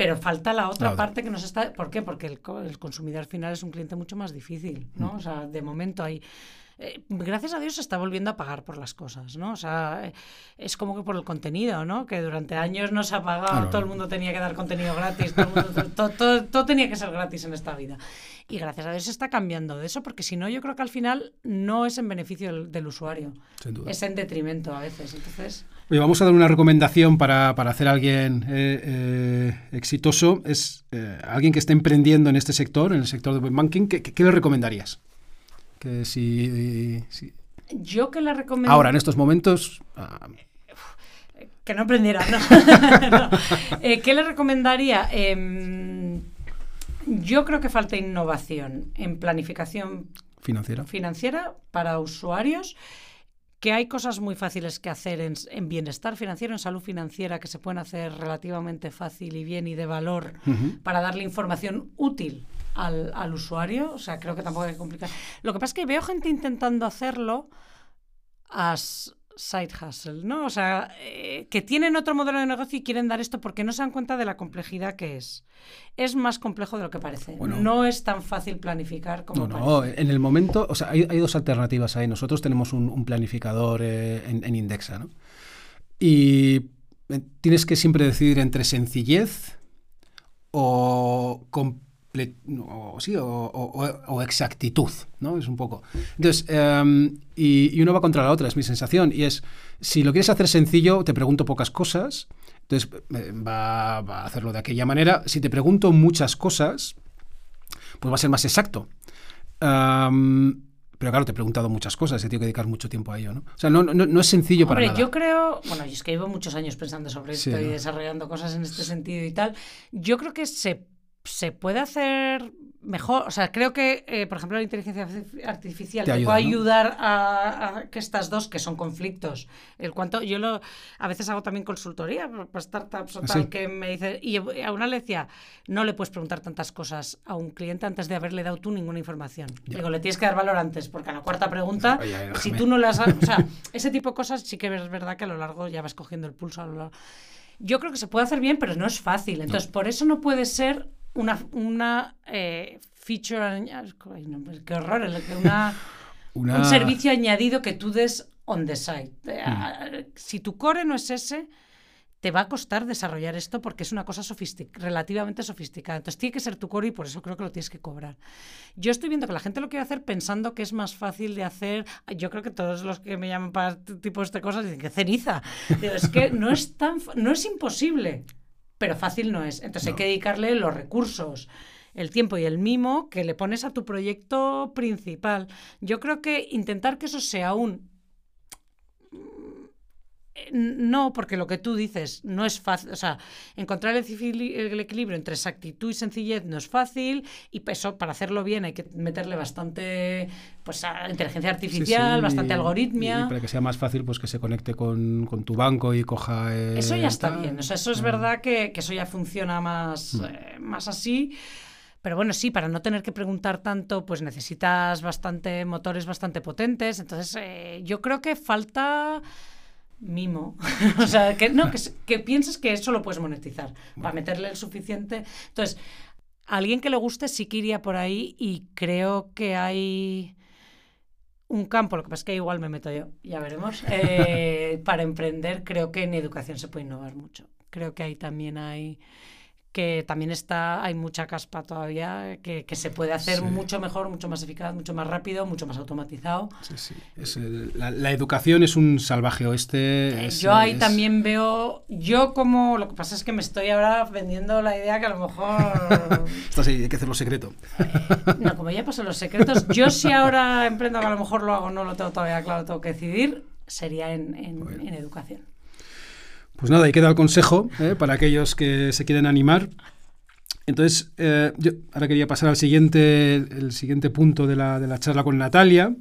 pero falta la otra La otra. parte que nos está. ¿Por qué? Porque el, el consumidor final es un cliente mucho más difícil, ¿no? O sea, de momento hay. Eh, gracias a Dios se está volviendo a pagar por las cosas, ¿no? O sea, eh, es como que por el contenido, ¿no? Que durante años no se ha pagado, Claro. todo el mundo tenía que dar contenido gratis, todo, el mundo- todo, todo- todo tenía que ser gratis en esta vida. Y gracias a Dios se está cambiando de eso, porque si no, yo creo que al final no es en beneficio del, del usuario, Sin duda. es en detrimento a veces. Entonces, Oye, vamos a dar una recomendación para, para hacer a alguien eh, eh, exitoso. Es eh, alguien que esté emprendiendo en este sector, en el sector de web banking. ¿Qué, qué- qué le recomendarías? Que si, si- yo que le recomiendo... ahora, en estos momentos, ah, Que no aprendiera, ¿no? (laughs) No. Eh, ¿Qué le recomendaría? Em, yo creo que falta innovación en planificación financiera. financiera para usuarios, que hay cosas muy fáciles que hacer en, en bienestar financiero, en salud financiera, que se pueden hacer relativamente fácil y bien y de valor para darle información útil al, al usuario. O sea, creo que tampoco hay que complicar. Lo que pasa es que veo gente intentando hacerlo as side hustle, ¿no? O sea, eh, que tienen otro modelo de negocio y quieren dar esto porque no se dan cuenta de la complejidad que es. Es más complejo de lo que parece. Bueno. no es tan fácil planificar como No, parece. no, en el momento, o sea, hay, hay dos alternativas ahí. Nosotros tenemos un, un planificador eh, en, en Indexa, ¿no? Y eh, tienes que siempre decidir entre sencillez o, comple- o, sí, o, o- exactitud, ¿no? Es un poco. Entonces, em, y, y uno va contra la otra, es mi sensación. Y es, si lo quieres hacer sencillo, te pregunto pocas cosas, entonces eh, va, va a hacerlo de aquella manera. Si te pregunto muchas cosas, pues va a ser más exacto. Am, pero claro, te he preguntado muchas cosas, he tenido que dedicar mucho tiempo a ello, ¿no? O sea, no, no, no es sencillo para Hombre, nada. yo creo, bueno, yo es que llevo muchos años pensando sobre Sí, esto y ¿no? desarrollando cosas en este sentido y tal. Yo creo que se, se puede hacer mejor. O sea, creo que, eh, por ejemplo, la inteligencia arti- artificial Te te, ayuda, puede ¿no? ayudar a, a que estas dos, que son conflictos, el cuanto yo lo a veces hago también consultoría para startups o ¿Ah, tal, sí? que me dice, y a una le decía, no le puedes preguntar tantas cosas a un cliente antes de haberle dado tú ninguna información. Ya. Digo, le tienes que dar valor antes, porque a la cuarta pregunta, (laughs) Oye, déjame. si tú no las has... O sea, ese tipo de cosas sí que es verdad que a lo largo ya vas cogiendo el pulso. A lo largo. Yo creo que se puede hacer bien, pero no es fácil. Entonces, por eso no puede ser una, una eh, feature... Ay, no, pues qué horror. Una, (laughs) Una- Un servicio añadido que tú des on the site. Eh, ah, Si tu core no es ese, te va a costar desarrollar esto porque es una cosa sofistic- relativamente sofisticada. Entonces tiene que ser tu core y por eso creo que lo tienes que cobrar. Yo estoy viendo que la gente lo quiere hacer pensando que es más fácil de hacer. Yo creo que todos los que me llaman para este tipo de cosas dicen que ceniza. Es que no es tan no es imposible, pero fácil no es. Entonces hay que dedicarle los recursos el tiempo y el mimo que le pones a tu proyecto principal. Yo creo que intentar que eso sea un no, porque lo que tú dices no es fácil. O sea, encontrar el, equilibrio entre exactitud y sencillez no es fácil. Y eso, para hacerlo bien, hay que meterle bastante pues, a inteligencia artificial, sí, bastante y- algoritmia. y para que sea más fácil, pues que se conecte con, con tu banco y coja. eh, Eso ya está tal. bien. O sea, eso es Ah. verdad que, que eso ya funciona más, Mm. eh, más así. Pero bueno, sí, para no tener que preguntar tanto, pues necesitas bastante motores bastante potentes. Entonces, eh, yo creo que falta mimo. (laughs) o sea, que no, que, (laughs) que pienses que eso lo puedes monetizar. Para meterle el suficiente. Entonces, a alguien que le guste sí que iría por ahí y creo que hay un campo, lo que pasa es que igual me meto yo, ya veremos. (laughs) Eh, para emprender, creo que en educación se puede innovar mucho. Creo que ahí también hay que también está, hay mucha caspa todavía, que, que se puede hacer Sí. mucho mejor, mucho más eficaz, mucho más rápido, mucho más automatizado. Sí, sí. Es la, la educación es un salvaje oeste. es- yo ahí es- también veo, yo como, lo que pasa es que me estoy ahora vendiendo la idea que a lo mejor, (laughs) Estás ahí, hay que hacerlo secreto. (laughs) no, como ya pasó los secretos, yo si ahora emprendo, que a lo mejor lo hago, no lo tengo todavía claro, tengo que decidir, sería en, en- en educación. Pues nada, ahí queda el consejo ¿eh? para aquellos que se quieren animar. Entonces, eh, yo ahora quería pasar al siguiente, el siguiente punto de la, de la charla con Natalia,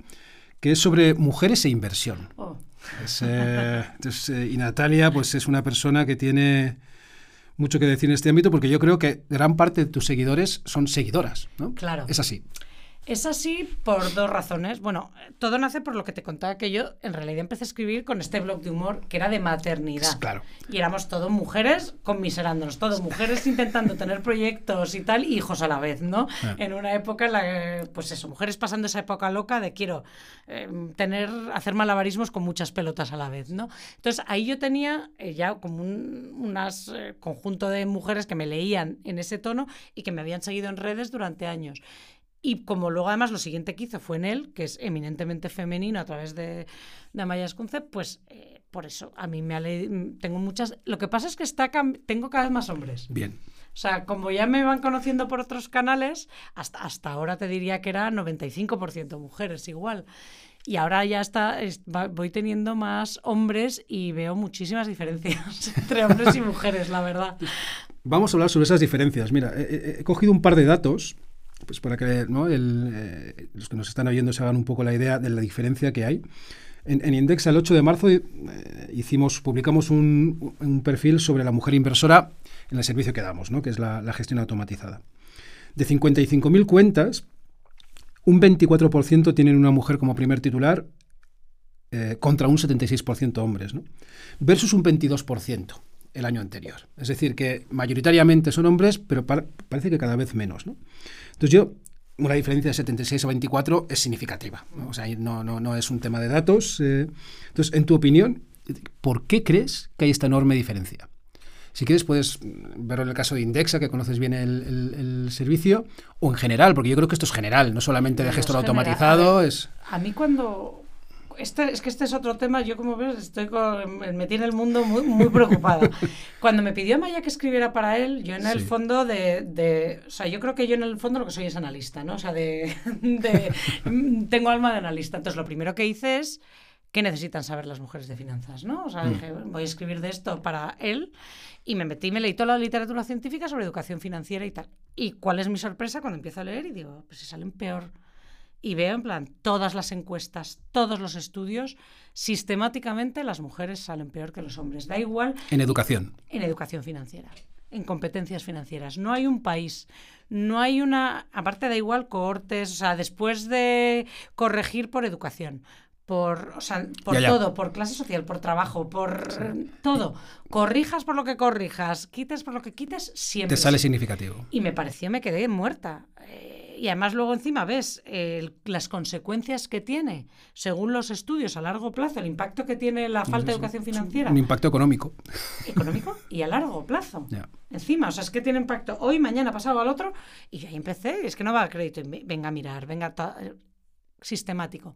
que es sobre mujeres e inversión. Oh, Es, eh, entonces, eh, y Natalia, pues es una persona que tiene mucho que decir en este ámbito, porque yo creo que gran parte de tus seguidores son seguidoras, ¿no? Claro. Es así. Es así por dos razones. Bueno, todo nace por lo que te contaba que yo en realidad empecé a escribir con este blog de humor que era de maternidad. Claro. Y éramos todo mujeres conmiserándonos, todo mujeres intentando tener proyectos y tal, hijos a la vez, ¿no? Ah. En una época en la que, pues eso, mujeres pasando esa época loca de quiero eh, tener, hacer malabarismos con muchas pelotas a la vez, ¿no? Entonces ahí yo tenía eh, ya como un unas, eh, conjunto de mujeres que me leían en ese tono y que me habían seguido en redes durante años. Y como luego además lo siguiente que hizo fue en él, que es eminentemente femenino a través de, de Amaya Escunce, pues eh, por eso a mí me ha le- tengo muchas... Lo que pasa es que está cam- tengo cada vez más hombres. Bien. O sea, como ya me van conociendo por otros canales, hasta, hasta ahora te diría que era 95% mujeres igual. Y ahora ya está, es- va- voy teniendo más hombres y veo muchísimas diferencias (laughs) entre hombres y mujeres, la verdad. Vamos a hablar sobre esas diferencias. Mira, he cogido un par de datos, pues para que eh, los que nos están oyendo se hagan un poco la idea de la diferencia que hay. En, en Indexa, el 8 de marzo, eh, hicimos, publicamos un, perfil sobre la mujer inversora en el servicio que damos, que es la, gestión automatizada. De 55.000 cuentas, un 24% tienen una mujer como primer titular eh, contra un 76% hombres, ¿no? versus un 22% el año anterior. Es decir, que mayoritariamente son hombres, pero pa- parece que cada vez menos. ¿no? Entonces yo, una diferencia de 76 a 24 es significativa. ¿no? O sea, no, no, no es un tema de datos. eh. Entonces, en tu opinión, ¿por qué crees que hay esta enorme diferencia? Si quieres, puedes verlo en el caso de Indexa, que conoces bien el, el- el servicio, o en general, porque yo creo que esto es general, no solamente de gestor general. automatizado, es... A mí cuando... Este, es que este es otro tema, yo como ves estoy con, me en el mundo muy, muy preocupada. (laughs) Cuando me pidió Maya que escribiera para él, yo en el Sí. fondo de, de- O sea, yo creo que yo en el fondo lo que soy es analista, ¿no? O sea, de, (laughs) de- tengo alma de analista. Entonces lo primero que hice es... ¿Qué necesitan saber las mujeres de finanzas? ¿no? O sea, Mm. dije, voy a escribir de esto para él y me metí, me leí toda la literatura científica sobre educación financiera y tal. ¿Y cuál es mi sorpresa cuando empiezo a leer y digo, pues se salen peor y veo en plan todas las encuestas, todos los estudios, sistemáticamente las mujeres salen peor que los hombres. Da igual En educación. en educación financiera, en competencias financieras. No hay un país, no hay una, aparte da igual cohortes, o sea, después de corregir por educación, por, o sea, por Ya, ya. todo, por clase social, por trabajo, por todo. Corrijas por lo que corrijas, quites por lo que quites, siempre. Te sale significativo. Y me pareció, me quedé muerta. Eh, y además luego encima ves eh, las consecuencias que tiene, según los estudios a largo plazo, el impacto que tiene la falta de educación financiera, Un impacto económico. económico y a largo plazo. (laughs) Encima, o sea, es que tiene impacto hoy, mañana, pasado al otro. Y yo ahí empecé, es que no va a crédito, venga a mirar, venga, sistemático.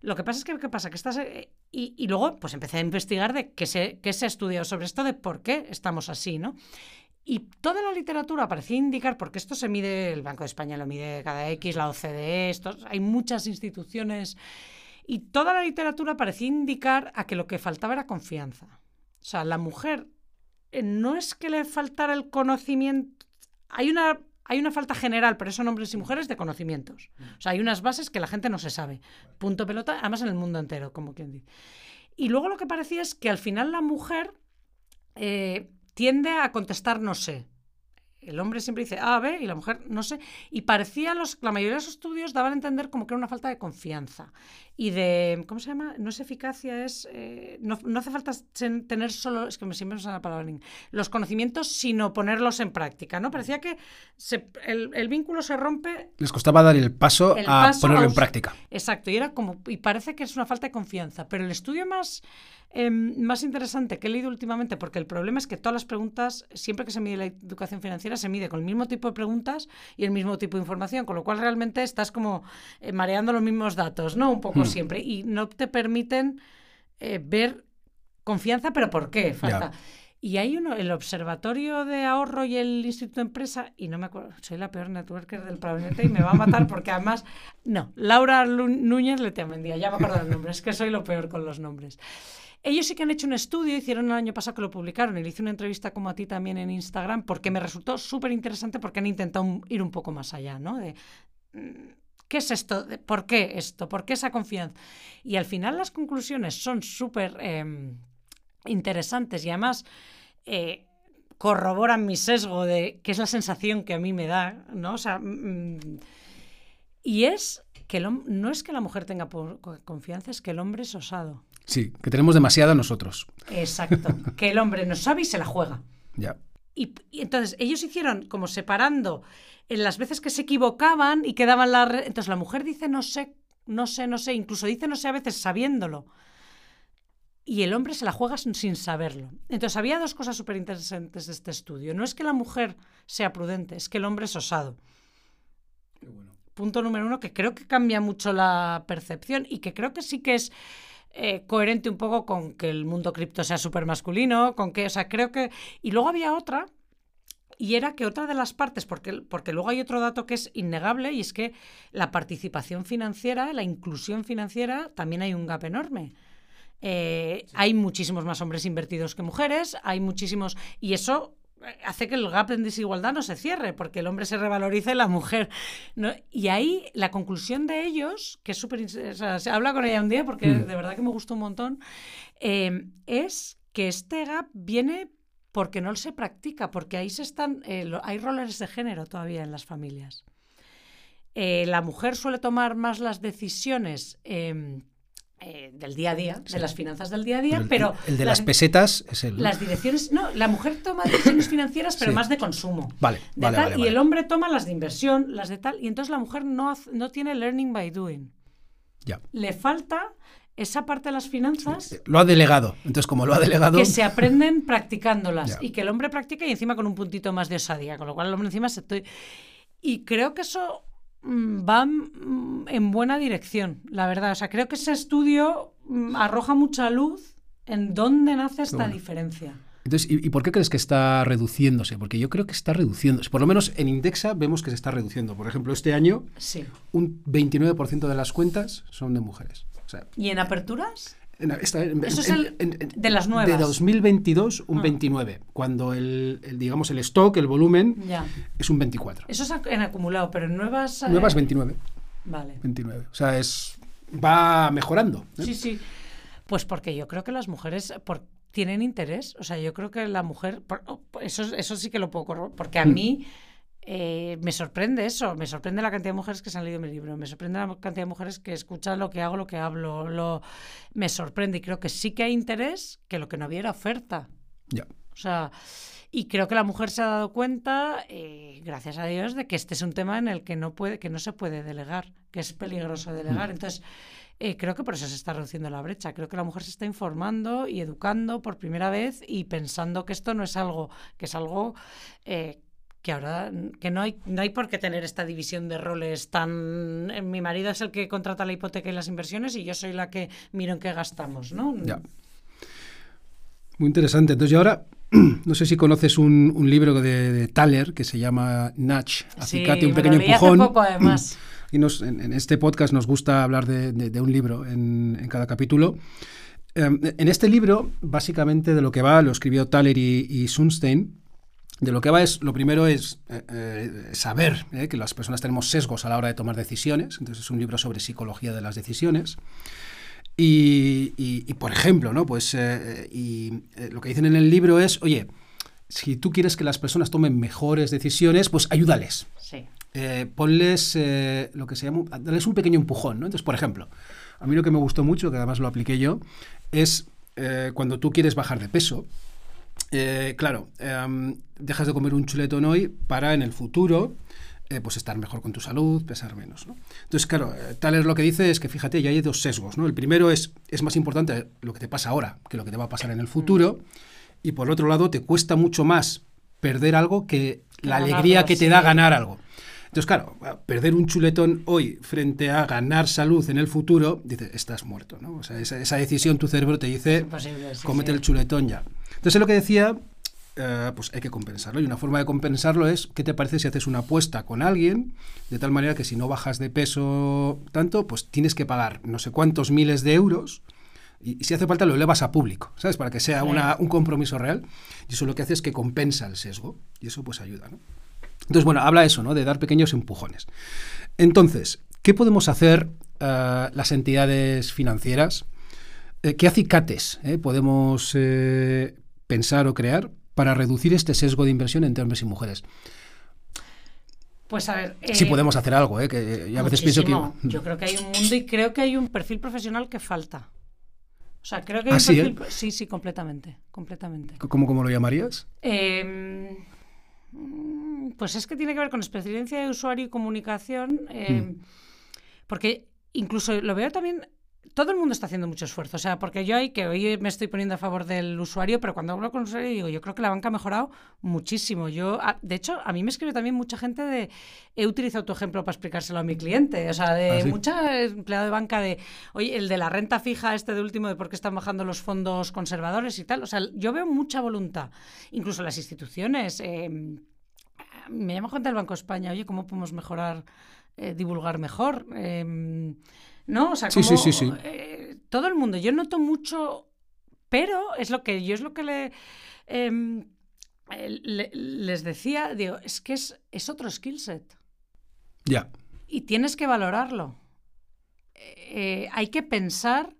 Lo que pasa es que, ¿qué pasa? Que estás, eh, y, y luego, pues empecé a investigar de qué se, qué se ha estudiado sobre esto, de por qué estamos así, ¿no? Y toda la literatura parecía indicar, porque esto se mide, el Banco de España lo mide cada X, la OCDE, estos, hay muchas instituciones, y toda la literatura parecía indicar a que lo que faltaba era confianza. O sea, la mujer eh, no es que le faltara el conocimiento, hay una, hay una falta general, pero eso en hombres y mujeres, de conocimientos. O sea, hay unas bases que la gente no se sabe. Punto pelota, además en el mundo entero, como quien dice. Y luego lo que parecía es que al final la mujer eh, tiende a contestar no sé. el hombre siempre dice A, B y la mujer no sé. Y parecía, los, la mayoría de los estudios daban a entender como que era una falta de confianza. Y de, ¿cómo se llama? No es eficacia, es... eh, no, no hace falta tener solo, es que me siempre sale la palabra los conocimientos, sino ponerlos en práctica, ¿no? Parecía que se- el, el vínculo se rompe Les costaba dar el paso El a paso ponerlo a en práctica. Exacto, y era como y parece que es una falta de confianza, pero el estudio más em, más interesante que he leído últimamente, porque el problema es que todas las preguntas, siempre que se mide la educación financiera, se mide con el mismo tipo de preguntas y el mismo tipo de información, con lo cual realmente estás como eh, mareando los mismos datos, ¿no? Un poco. Siempre y no te permiten eh, ver confianza, pero ¿por qué? Falta. Y hay uno, el Observatorio de Ahorro y el Instituto de Empresa, y no me acuerdo, soy la peor networker del planeta y me va a matar porque además, no, Laura Lu- Núñez le Letiamendía, ya me acuerdo del nombre, es que soy lo peor con los nombres. Ellos sí que han hecho un estudio, hicieron el año pasado que lo publicaron, y le hice una entrevista como a ti también en Instagram, porque me resultó súper interesante porque han intentado ir un poco más allá, ¿no? De, mm, ¿Qué es esto? ¿Por qué esto? ¿Por qué esa confianza? Y al final las conclusiones son súper em, interesantes y además eh, corroboran mi sesgo de que es la sensación que a mí me da, ¿no? O sea, mm, y es que el no es que la mujer tenga confianza, es que el hombre es osado. Sí, que tenemos demasiada nosotros. Exacto. (laughs) que el hombre no sabe y se la juega. Ya. Y, y entonces ellos hicieron como separando en las veces que se equivocaban y quedaban la... re- Entonces la mujer dice no sé, no sé, no sé, incluso dice no sé a veces sabiéndolo. Y el hombre se la juega sin, sin saberlo. Entonces había dos cosas súper interesantes de este estudio. No es que la mujer sea prudente, es que el hombre es osado. Punto número uno, que creo que cambia mucho la percepción y que creo que sí que es eh, coherente un poco con que el mundo cripto sea súper masculino, con que, o sea, creo que... Y luego había otra, y era que otra de las partes, porque, porque luego hay otro dato que es innegable, y es que la participación financiera, la inclusión financiera, también hay un gap enorme. Eh, Hay muchísimos más hombres invertidos que mujeres, hay muchísimos... Y eso hace que el gap en desigualdad no se cierre, porque el hombre se revaloriza y la mujer. ¿no? Y ahí la conclusión de ellos, que es súper. O sea, se habla con ella un día porque Mm. de verdad que me gustó un montón, eh, es que este gap viene porque no se practica, porque ahí se están. eh, lo- hay roles de género todavía en las familias. Eh, la mujer suele tomar más las decisiones. eh, eh, del día a día, de las finanzas del día a día, el- pero, el, de las- las pesetas es el. las direcciones, no, la mujer toma decisiones (coughs) financieras, pero Sí. más de consumo. Vale, de vale, tal, vale, y el hombre toma las de inversión, las de tal, y entonces la mujer no, hace- no tiene learning by doing. Ya. Le falta esa parte de las finanzas Lo ha delegado. Entonces, como lo ha delegado. que se aprenden practicándolas (laughs) Ya. y que el hombre practica y encima con un puntito más de osadía, con lo cual el hombre encima se estoy... Y creo que eso mm, va mm, en buena dirección, la verdad. O sea, creo que ese estudio mm, arroja mucha luz en dónde nace esta bueno. diferencia. Entonces, ¿y, y por qué crees que está reduciéndose? Porque yo creo que está reduciéndose. Por lo menos en Indexa vemos que se está reduciendo. Por ejemplo, este año Sí. un 29% de las cuentas son de mujeres. O sea, ¿Y en aperturas? En- esta- en- Eso es el- de las nuevas. De 2022, un Ah. 29. Cuando el, el, digamos, el stock, el volumen, Ya. es un 24. Eso es en acumulado, pero en nuevas... eh, Nuevas 29. Vale. 29. O sea, es va mejorando. ¿eh? Sí, sí. Pues porque yo creo que las mujeres por- tienen interés. O sea, yo creo que la mujer. por- oh, eso, eso sí que lo puedo corroborar. Porque a Hmm. mí eh, me sorprende eso. Me sorprende la cantidad de mujeres que se han leído mi libro. Me sorprende la cantidad de mujeres que escuchan lo que hago, lo que hablo. Lo, me sorprende. Y creo que sí que hay interés, que lo que no había era oferta. Ya. O sea, y creo que la mujer se ha dado cuenta, eh, gracias a Dios, de que este es un tema en el que no puede, que no se puede delegar, que es peligroso delegar. Entonces, eh, creo que por eso se está reduciendo la brecha. Creo que la mujer se está informando y educando por primera vez y pensando que esto no es algo, que es algo eh, que ahora que no hay no hay por qué tener esta división de roles tan eh, mi marido es el que contrata la hipoteca y las inversiones y yo soy la que miro en qué gastamos, ¿no? Ya. Muy interesante. Entonces, y ahora, (clears throat) no sé si conoces un, un libro de, de Thaler que se llama Sí, acicate un me pequeño lo leí hace empujón. poco, además. (clears throat) Y nos, en, en este podcast nos gusta hablar de, de- de un libro en, en cada capítulo. Eh, en este libro, básicamente de lo que va, lo escribió Thaler y, y Sunstein, de lo que va es, lo primero es eh, eh, saber eh, que las personas tenemos sesgos a la hora de tomar decisiones, entonces es un libro sobre psicología de las decisiones. Y, y- y, por ejemplo, ¿no? pues, y, lo que dicen en el libro es, oye, si tú quieres que las personas tomen mejores decisiones, pues ayúdales. Sí. Ponles lo que se llama, darles un pequeño empujón, ¿no? Entonces, por ejemplo, a mí lo que me gustó mucho, que además lo apliqué yo, es cuando tú quieres bajar de peso, eh, claro, em, dejas de comer un chuletón hoy para en el futuro eh, pues estar mejor con tu salud, pesar menos. ¿no? Entonces, claro, eh, Thaler lo que dice es que fíjate, ya hay dos sesgos. ¿no? El primero es, es más importante lo que te pasa ahora que lo que te va a pasar en el futuro. Y por otro lado, te cuesta mucho más perder algo que la Ganarlo, alegría que te sí. da ganar algo. Entonces, claro, perder un chuletón hoy frente a ganar salud en el futuro, dices, estás muerto, ¿no? O sea, esa, esa decisión tu cerebro te dice, sí, cómete sí. el chuletón ya. Entonces, lo que decía, eh, pues hay que compensarlo. Y una forma de compensarlo es, ¿qué te parece si haces una apuesta con alguien? De tal manera que si no bajas de peso tanto, pues tienes que pagar no sé cuántos miles de euros. Y, y si hace falta lo elevas a público, ¿sabes? Para que sea una- un compromiso real. Y eso lo que hace es que compensa el sesgo. Y eso pues ayuda, ¿no? Entonces, bueno, habla eso, ¿no? De dar pequeños empujones. Entonces, ¿qué podemos hacer eh, las entidades financieras? Eh, ¿Qué acicates eh, podemos eh, pensar o crear para reducir este sesgo de inversión entre hombres y mujeres? Pues a ver. sí eh, podemos hacer algo, ¿eh? que yo a veces pienso que... muchísimo. Yo creo que hay un mundo y creo que hay un perfil profesional que falta. O sea, creo que hay ¿Ah, un sí, perfil. Sí, sí, completamente. Completamente. ¿Cómo, cómo lo llamarías? Eh, mm, pues es que tiene que ver con experiencia de usuario y comunicación. eh, Mm. Porque incluso lo veo también. Todo el mundo está haciendo mucho esfuerzo. O sea, porque yo hay que hoy me estoy poniendo a favor del usuario, pero cuando hablo con el usuario digo, yo creo que la banca ha mejorado muchísimo. Yo, a- de hecho, a mí me escribe también mucha gente de he utilizado tu ejemplo para explicárselo a mi cliente. O sea, de ¿Ah, sí? mucha empleado de banca de, oye, el de la renta fija, este de último, de por qué están bajando los fondos conservadores y tal. O sea, yo veo mucha voluntad. Incluso las instituciones. eh, me llama gente del Banco de España, oye, ¿cómo podemos mejorar, eh, divulgar mejor? Eh, ¿No? O sea, Sí, sí, sí, sí. eh, todo el mundo. Yo noto mucho, pero es lo que yo es lo que le, em, eh, le- les decía, digo, es que es, es otro skill set Ya. y tienes que valorarlo. Eh, hay que pensar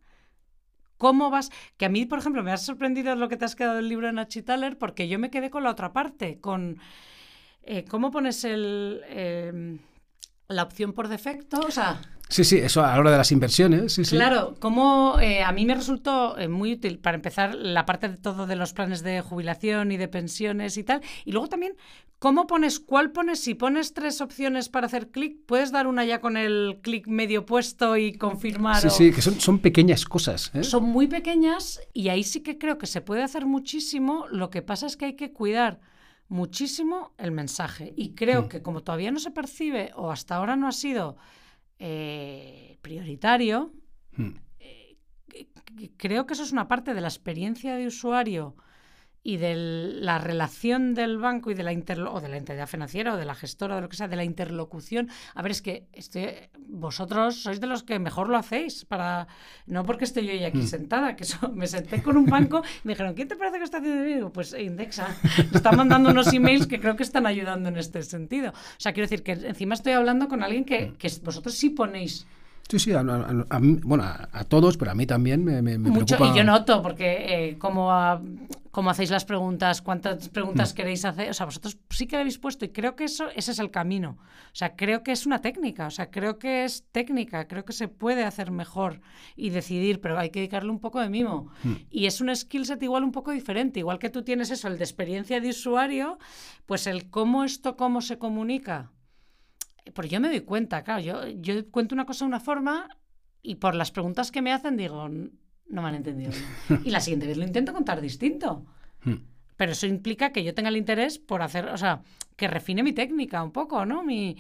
cómo vas. Que a mí, por ejemplo, me ha sorprendido lo que te has quedado del libro de Nachi Thaler, porque yo me quedé con la otra parte, con cómo pones el, eh, la opción por defecto. O sea, Sí, sí, eso a la hora de las inversiones. Sí, sí. Claro, como eh, a mí me resultó eh, muy útil para empezar la parte de todo de los planes de jubilación y de pensiones y tal. Y luego también, ¿cómo pones, cuál pones? Si pones tres opciones para hacer clic, puedes dar una ya con el clic medio puesto y confirmar. Sí, o- sí, que son, son pequeñas cosas. ¿eh? Son muy pequeñas y ahí sí que creo que se puede hacer muchísimo. Lo que pasa es que hay que cuidar muchísimo el mensaje. Y creo Mm. que como todavía no se percibe o hasta ahora no ha sido eh, prioritario, Mm. que- creo que eso es una parte de la experiencia de usuario y de la relación del banco y de la interlo- o de la entidad financiera o de la gestora o de lo que sea, de la interlocución. A ver, es que este, vosotros sois de los que mejor lo hacéis, para no porque esté yo aquí Mm. sentada, que eso- me senté con un banco y me dijeron, ¿quién te parece que está haciendo? Y digo, pues Indexa. Me están mandando unos emails que creo que están ayudando en este sentido. O sea, quiero decir que encima estoy hablando con alguien Mm. que, que vosotros sí ponéis Sí, sí, a, a- a mí- bueno, a, todos, pero a mí también me, me, me Mucho, preocupa. y yo noto, porque eh, cómo, ah, cómo hacéis las preguntas, cuántas Mm. preguntas queréis hacer, o sea, vosotros sí que habéis puesto y creo que eso, ese es el camino. O sea, creo que es una técnica, o sea, creo que es técnica, creo que se puede hacer mejor y decidir, pero hay que dedicarle un poco de mimo. Mm. Y es un skill set igual un poco diferente, igual que tú tienes eso, el de experiencia de usuario, pues el cómo esto, cómo se comunica. Porque yo me doy cuenta, claro, yo, yo cuento una cosa de una forma y por las preguntas que me hacen digo, "N- no me han entendido. bien". (laughs) Y la siguiente vez lo intento contar distinto. Mm. Pero eso implica que yo tenga el interés por hacer, o sea, que refine mi técnica un poco, ¿no? Mi...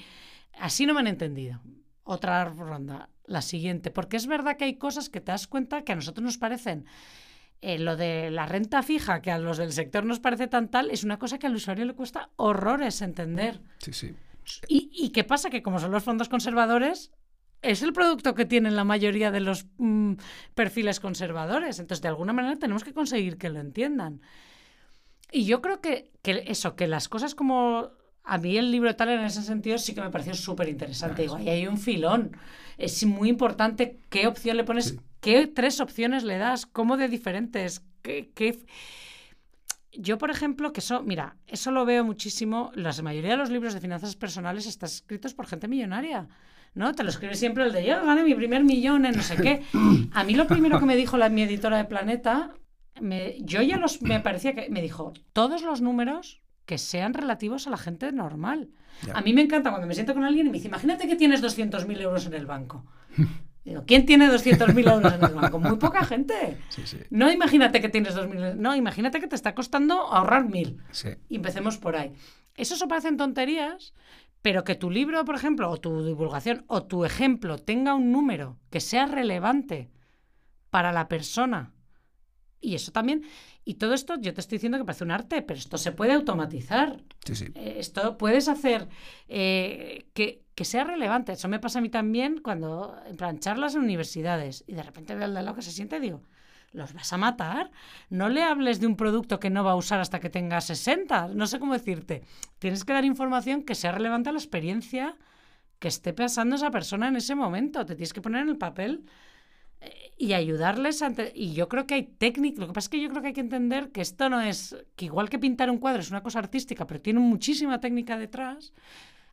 Así no me han entendido. Otra ronda, la siguiente. Porque es verdad que hay cosas que te das cuenta que a nosotros nos parecen. eh, lo de la renta fija, que a los del sector nos parece tan tal, es una cosa que al usuario le cuesta horrores entender. Sí, sí. ¿Y, y qué pasa? Que como son los fondos conservadores, es el producto que tienen la mayoría de los mm, perfiles conservadores. Entonces, de alguna manera tenemos que conseguir que lo entiendan. Y yo creo que, que eso, que las cosas como... A mí el libro tal en ese sentido sí que me pareció súper interesante. Digo, ahí hay un filón. Es muy importante qué opción le pones, Sí. qué tres opciones le das, cómo de diferentes, qué, qué- yo, por ejemplo, que eso, mira, eso lo veo muchísimo, la mayoría de los libros de finanzas personales están escritos por gente millonaria. ¿no? Te lo escribe siempre el de yo gané mi primer millón en no sé qué. (coughs) A mí lo primero que me dijo la, mi editora de Planeta, me, yo ya los, me parecía que me dijo, todos los números que sean relativos a la gente normal. A mí me encanta cuando me siento con alguien y me dice, imagínate que tienes 200.000 euros en el banco. (laughs) Digo, ¿quién tiene 200.000 euros en el banco? Muy poca gente. No imagínate que tienes 2.000, no, imagínate que te está costando ahorrar 1.000. Y empecemos por ahí. Eso se parecen tonterías, pero que tu libro, por ejemplo, o tu divulgación, o tu ejemplo tenga un número que sea relevante para la persona. Y eso también, y todo esto yo te estoy diciendo que parece un arte, pero esto se puede automatizar. Sí, sí. Eh, esto puedes hacer eh, que, que, sea relevante. Eso me pasa a mí también cuando, en plan, charlas en universidades y de repente veo al de lado que se siente y digo, ¿los vas a matar? No le hables de un producto que no va a usar hasta que tenga 60. No sé cómo decirte. Tienes que dar información que sea relevante a la experiencia que esté pasando esa persona en ese momento. Te tienes que poner en el papel eh, y ayudarles ante... Y yo creo que hay técnica, lo que pasa es que yo creo que hay que entender que esto no es, que igual que pintar un cuadro es una cosa artística, pero tiene muchísima técnica detrás.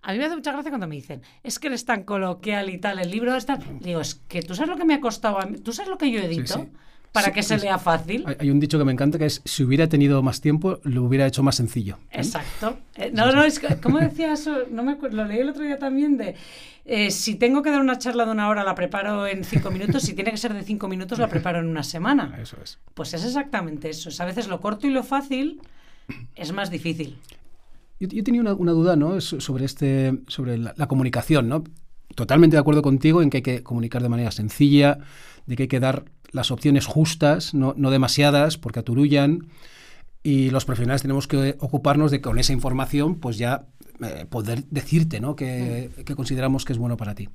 A mí me hace mucha gracia cuando me dicen, es que eres tan coloquial y tal, el libro está... Digo, es que tú sabes lo que me ha costado, a mí? tú sabes lo que yo edito para que se lea fácil. Hay un dicho que me encanta que es, si hubiera tenido más tiempo, lo hubiera hecho más sencillo. ¿eh? Exacto. Eh, no, no, es ¿cómo decía eso? No me lo leí el otro día también de, eh, si tengo que dar una charla de una hora, la preparo en cinco minutos, si tiene que ser de cinco minutos, la preparo en una semana. Eso es. Pues es exactamente eso. a veces lo corto y lo fácil es más difícil. Yo, tenía una, duda ¿no? sobre, este, sobre la, la comunicación. ¿no? Totalmente de acuerdo contigo en que hay que comunicar de manera sencilla, de que hay que dar las opciones justas, no, demasiadas, porque aturullan. Y los profesionales tenemos que ocuparnos de con esa información, pues ya eh, poder decirte ¿no? que, consideramos que es bueno para ti.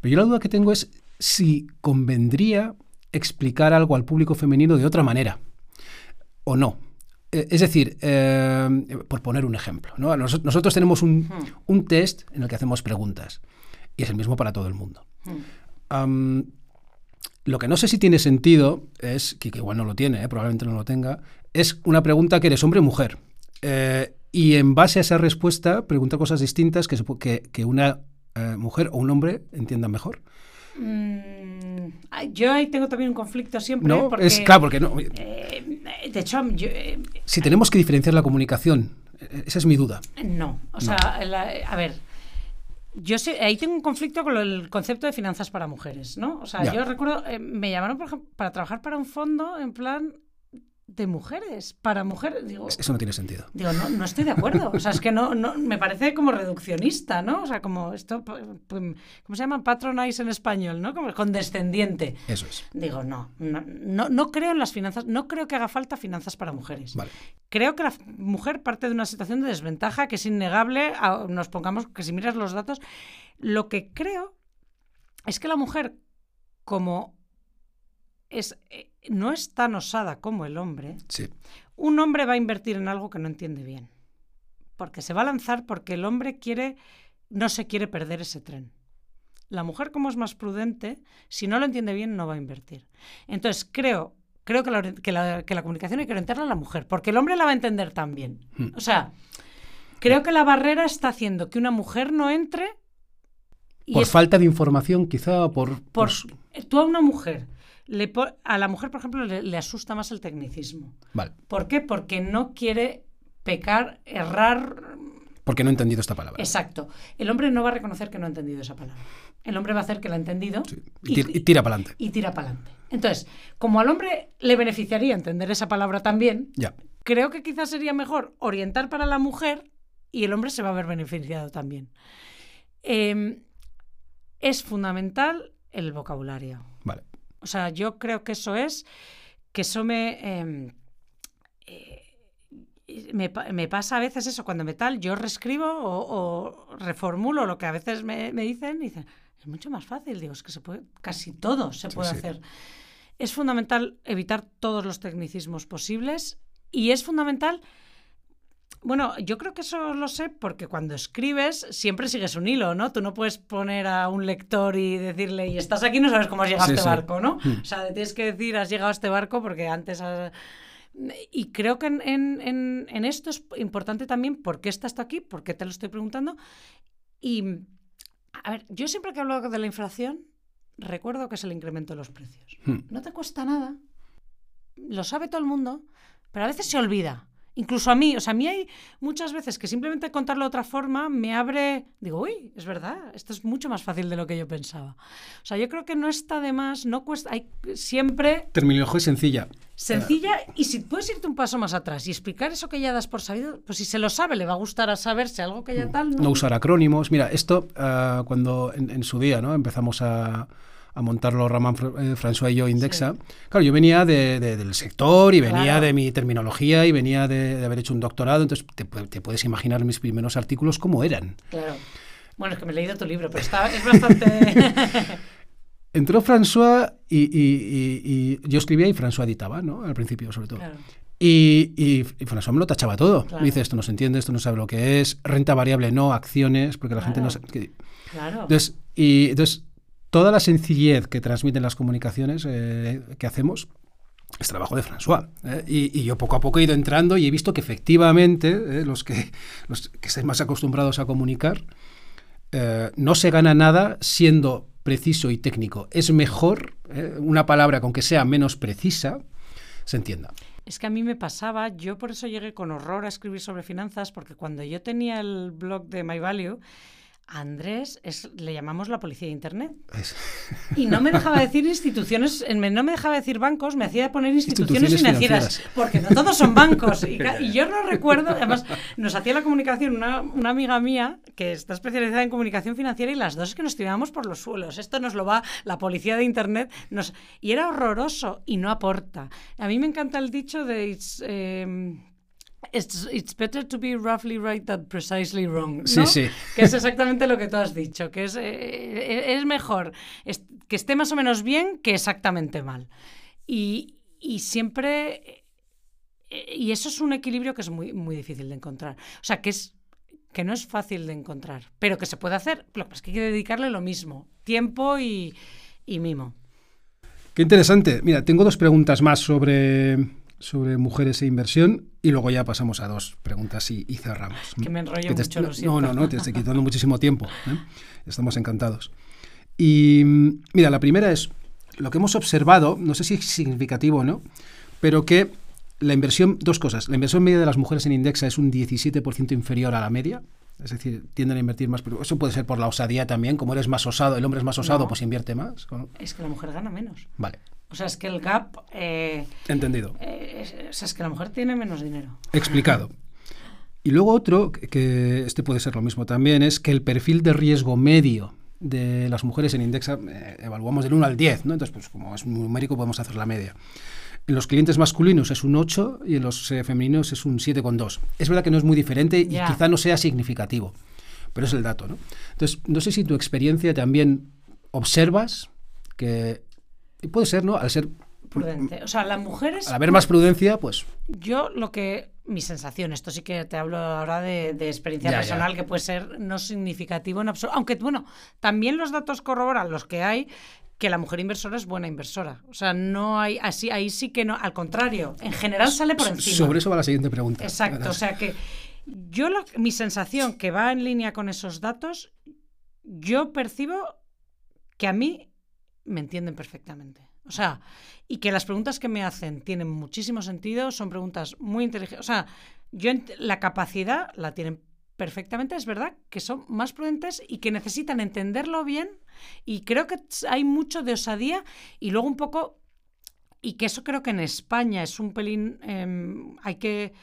Pero yo la duda que tengo es si convendría explicar algo al público femenino de otra manera o no. Eh, es decir, eh, por poner un ejemplo, ¿no? nosotros tenemos un, test en el que hacemos preguntas y es el mismo para todo el mundo. Lo que no sé si tiene sentido es, que, igual no lo tiene, eh, probablemente no lo tenga, es una pregunta que eres hombre o mujer. Eh, y en base a esa respuesta, pregunta cosas distintas que, que, que una mujer o un hombre entiendan mejor. Mm, yo ahí tengo también un conflicto siempre. No, es claro, porque no. de hecho, si tenemos que diferenciar la comunicación, esa es mi duda. No, o sea, a ver, yo sé, ahí tengo un conflicto con el concepto de finanzas para mujeres, ¿no? O sea, yo recuerdo, eh, me llamaron, por para trabajar para un fondo en plan, de mujeres, para mujeres. Digo, Eso no tiene sentido. Digo, no, no estoy de acuerdo. O sea, es que no, no, me parece como reduccionista, ¿no? O sea, como esto, ¿cómo se llama? Patronize en español, ¿no? Como condescendiente. Eso es. Digo, no, no, no, creo en las finanzas, no creo que haga falta finanzas para mujeres. Vale. Creo que la mujer parte de una situación de desventaja que es innegable, nos pongamos que si miras los datos, lo que creo es que la mujer, como es eh, no es tan osada como el hombre, un hombre va a invertir en algo que no entiende bien. Porque se va a lanzar porque el hombre quiere, no se quiere perder ese tren. La mujer, como es más prudente, si no lo entiende bien, no va a invertir. Entonces, creo, creo que, la, que, la, comunicación hay que orientarla a la mujer, porque el hombre la va a entender también. Hmm. O sea, creo que la barrera está haciendo que una mujer no entre. por falta de información, quizá, por, por... Tú a una mujer a la mujer, por ejemplo, le, asusta más el tecnicismo. Vale. ¿Por qué? Porque no quiere pecar, errar. Porque no ha entendido esta palabra. Exacto. El hombre no va a reconocer que no ha entendido esa palabra. El hombre va a hacer que la ha entendido. Y, tira para adelante. Y tira para adelante. Entonces, como al hombre le beneficiaría entender esa palabra también, ya. creo que quizás sería mejor orientar para la mujer y el hombre se va a ver beneficiado también. Em, es fundamental el vocabulario. O sea, yo creo que eso es, que eso me... Em, eh, me, pasa a veces eso, cuando me tal, yo reescribo o, reformulo lo que a veces me, dicen y dicen, es mucho más fácil, digo, es que se puede, casi todo se puede hacer. Es fundamental evitar todos los tecnicismos posibles y es fundamental bueno, yo creo que eso lo sé porque cuando escribes siempre sigues un hilo, ¿no? Tú no puedes poner a un lector y decirle, y estás aquí no sabes cómo has llegado a este barco, ¿no? Hmm. O sea, tienes que decir, has llegado a este barco porque antes has... y creo que en, en- en- esto es importante también por qué estás tú aquí, por qué te lo estoy preguntando. Y, a ver, yo siempre que hablo de la inflación, recuerdo que es el incremento de los precios. Hmm. No te cuesta nada, lo sabe todo el mundo, pero a veces se olvida. Incluso a mí, o sea, a mí hay muchas veces que simplemente contarlo de otra forma me abre, digo, uy, es verdad, esto es mucho más fácil de lo que yo pensaba. O sea, yo creo que no está de más, no cuesta, hay siempre Terminología sencilla. sencilla y si puedes irte un paso más atrás y explicar eso que ya das por sabido, pues si se lo sabe, le va a gustar a saberse algo que ya tal, ¿no? No usar acrónimos. Mira, esto ah, cuando en, en su día ¿no? empezamos a, a montarlo Ramán eh, François y yo Indexa, claro, yo venía de- de- del sector y venía Claro. de mi terminología y venía de, de haber hecho un doctorado, entonces te, te puedes imaginar mis primeros artículos cómo eran. Claro. Bueno, es que me he leído tu libro, pero está, es bastante... (laughs) Entró François y, y- y- y yo escribía y François editaba, ¿no? Al principio, sobre todo. Claro. Y, y, y François me lo tachaba todo. Claro. Me dice, esto no se entiende, esto no sabe lo que es, renta variable no, acciones, porque la gente no Claro. sabe... Claro. Entonces, y, entonces, toda la sencillez que transmiten las comunicaciones eh, que hacemos es trabajo de François. ¿eh? Y, yo poco a poco he ido entrando y he visto que efectivamente eh, los, que, los más acostumbrados a comunicar no se gana nada siendo preciso y técnico. Es mejor una palabra con que sea menos precisa se entienda. Es que a mí me pasaba, yo por eso llegué con horror a escribir sobre finanzas, porque cuando yo tenía el blog de My Value, Andrés es, le llamamos la policía de Internet. Es- Y no me dejaba (laughs) decir instituciones, no me dejaba decir bancos, me hacía poner instituciones, Instituciones financieras, financieras. porque no todos son bancos. Y, yo no (laughs) recuerdo, además, nos hacía la comunicación una, una amiga mía que está especializada en comunicación financiera y las dos es que nos tirábamos por los suelos. Esto nos lo va la policía de Internet. Nos, y era horroroso y no aporta. A mí me encanta el dicho de... Em, It's, it's better to be roughly right than precisely wrong. ¿no? Sí, sí. Que es exactamente lo que tú has dicho, que es, eh, es mejor es- que esté más o menos bien que exactamente mal. Y, y siempre. eh, Y eso es un equilibrio que es muy, muy difícil de encontrar. O sea, que es que no es fácil de encontrar, pero que se puede hacer. Lo que es que hay que dedicarle lo mismo, tiempo y, y mimo. Qué interesante. Mira, tengo dos preguntas más sobre, sobre mujeres e inversión y luego ya pasamos a dos preguntas y, y cerramos. Que me enrollo Que te- mucho, no, lo siento. no, no, no, te estoy quitando (laughs) muchísimo tiempo. ¿eh? Estamos encantados. Y mira, la primera es lo que hemos observado, no sé si es significativo o no, pero que la inversión, dos cosas, la inversión media de las mujeres en Indexa es un 17% inferior a la media, es decir, tienden a invertir más, pero eso puede ser por la osadía también, como eres más osado, el hombre es más osado, No. pues invierte más. ¿o no? Es que la mujer gana menos. Vale, O sea, es que el gap. eh, entendido. eh, es, o sea, es que la mujer tiene menos dinero. Explicado. Y luego otro, que- este puede ser lo mismo también, es que el perfil de riesgo medio de las mujeres en Indexa eh, evaluamos del 1 al 10, ¿no? Entonces, pues como es numérico podemos hacer la media. En los clientes masculinos es un 8 y en los eh, femeninos es un 7,2. Es verdad que no es muy diferente y quizá no sea significativo, pero es el dato, ¿no? Entonces, no sé si tu experiencia también observas que y puede ser, ¿no? Al ser Prudente. O sea, las mujeres. al haber más prudencia, pues Yo lo que. Mi sensación, esto sí que te hablo ahora de, de experiencia Ya, ya. personal, que puede ser no significativo en absoluto. Aunque, bueno, también los datos corroboran los que hay que la mujer inversora es buena inversora. O sea, no hay. así Ahí sí que no. Al contrario, en general sale por encima. sobre eso va la siguiente pregunta. Exacto, o sea que yo lo- mi sensación que va en línea con esos datos, yo percibo que a mí me entienden perfectamente. O sea, y que las preguntas que me hacen tienen muchísimo sentido, son preguntas muy inteligentes. O sea, yo la capacidad la tienen perfectamente, es verdad que son más prudentes y que necesitan entenderlo bien y creo que hay mucho de osadía y luego un poco y que eso creo que en España es un pelín, em, hay que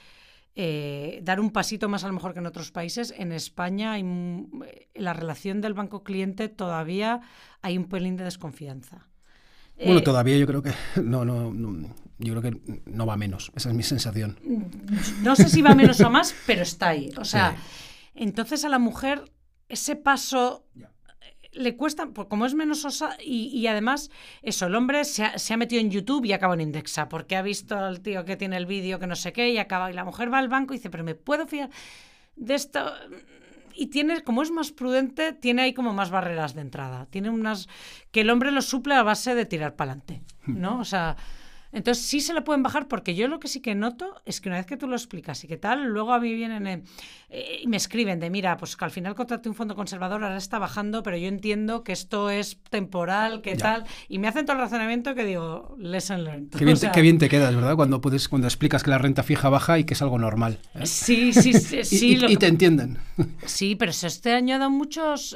eh, dar un pasito más a lo mejor que en otros países. En España hay, m- la relación del banco cliente todavía hay un pelín de desconfianza. Bueno, Eh, todavía yo creo que (laughs) no, no, no, yo creo que no va menos. Esa es mi sensación. no sé si va menos o más, pero está ahí. O sea, Sí. entonces a la mujer ese paso. Le cuesta, pues como es menos osa, y, y además, eso, el hombre se ha, se ha metido en YouTube y acaba en Indexa, porque ha visto al tío que tiene el vídeo que no sé qué y acaba, y la mujer va al banco y dice, pero ¿me puedo fiar de esto? Y tiene, como es más prudente, tiene ahí como más barreras de entrada. Tiene unas. que el hombre lo suple a base de tirar para adelante. ¿No? O sea. Entonces sí se le pueden bajar porque yo lo que sí que noto es que una vez que tú lo explicas y que tal, luego a mí vienen eh, eh, y me escriben de, mira, pues que al final contraté un fondo conservador, ahora está bajando, pero yo entiendo que esto es temporal, que tal, y me hacen todo el razonamiento que digo, lesson learned. Qué bien, te, qué bien te quedas, ¿verdad? Cuando, puedes, cuando explicas que la renta fija baja y que es algo normal. ¿eh? Sí, sí, sí. (laughs) sí y, te entienden. (laughs) Sí, pero este año ha dado muchos...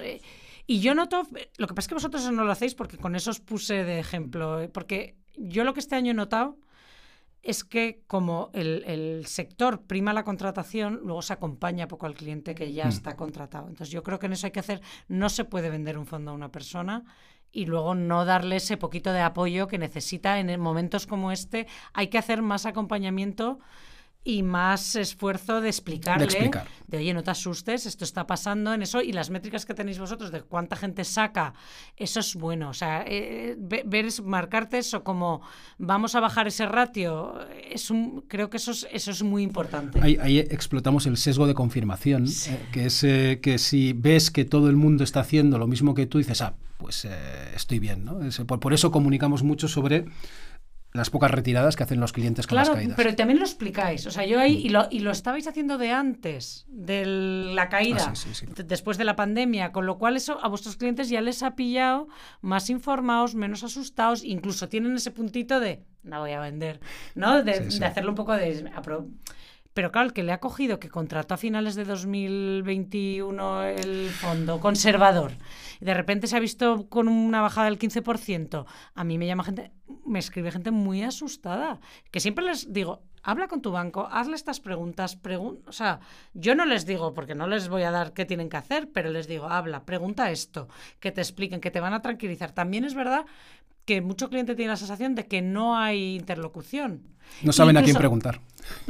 y yo noto, lo que pasa es que vosotros no lo hacéis porque con eso os puse de ejemplo, porque yo lo que este año he notado es que como el, sector prima la contratación, luego se acompaña poco al cliente que ya mm. está contratado. Entonces yo creo que en eso hay que hacer, no se puede vender un fondo a una persona y luego no darle ese poquito de apoyo que necesita en momentos como este. Hay que hacer más acompañamiento y más esfuerzo de explicarle, de, explicar. de, oye, no te asustes, esto está pasando en eso, y las métricas que tenéis vosotros de cuánta gente saca, eso es bueno, o sea, eh, ver, marcarte eso como vamos a bajar ese ratio, es un, creo que eso es, eso es muy importante. Ahí, explotamos el sesgo de confirmación, eh, que es eh, que si ves que todo el mundo está haciendo lo mismo que tú, dices, ah, pues estoy bien, ¿no? por eso comunicamos mucho sobre las pocas retiradas que hacen los clientes con las caídas. Pero también lo explicáis. O sea, yo ahí, y lo, y lo estabais haciendo de antes de la caída, ah, después de la pandemia, con lo cual eso a vuestros clientes ya les ha pillado más informados, menos asustados, incluso tienen ese puntito de no voy a vender, ¿no? De, de hacerlo un poco de. Pero claro, el que le ha cogido, que contrató a finales de 2021 el fondo conservador, y de repente se ha visto con una bajada del 15%, a mí me llama gente, me escribe gente muy asustada, que siempre les digo, habla con tu banco, hazle estas preguntas, o sea, yo no les digo, porque no les voy a dar qué tienen que hacer, pero les digo, habla, pregunta esto, que te expliquen, que te van a tranquilizar. También es verdad que mucho cliente tiene la sensación de que no hay interlocución. No saben a quién preguntar.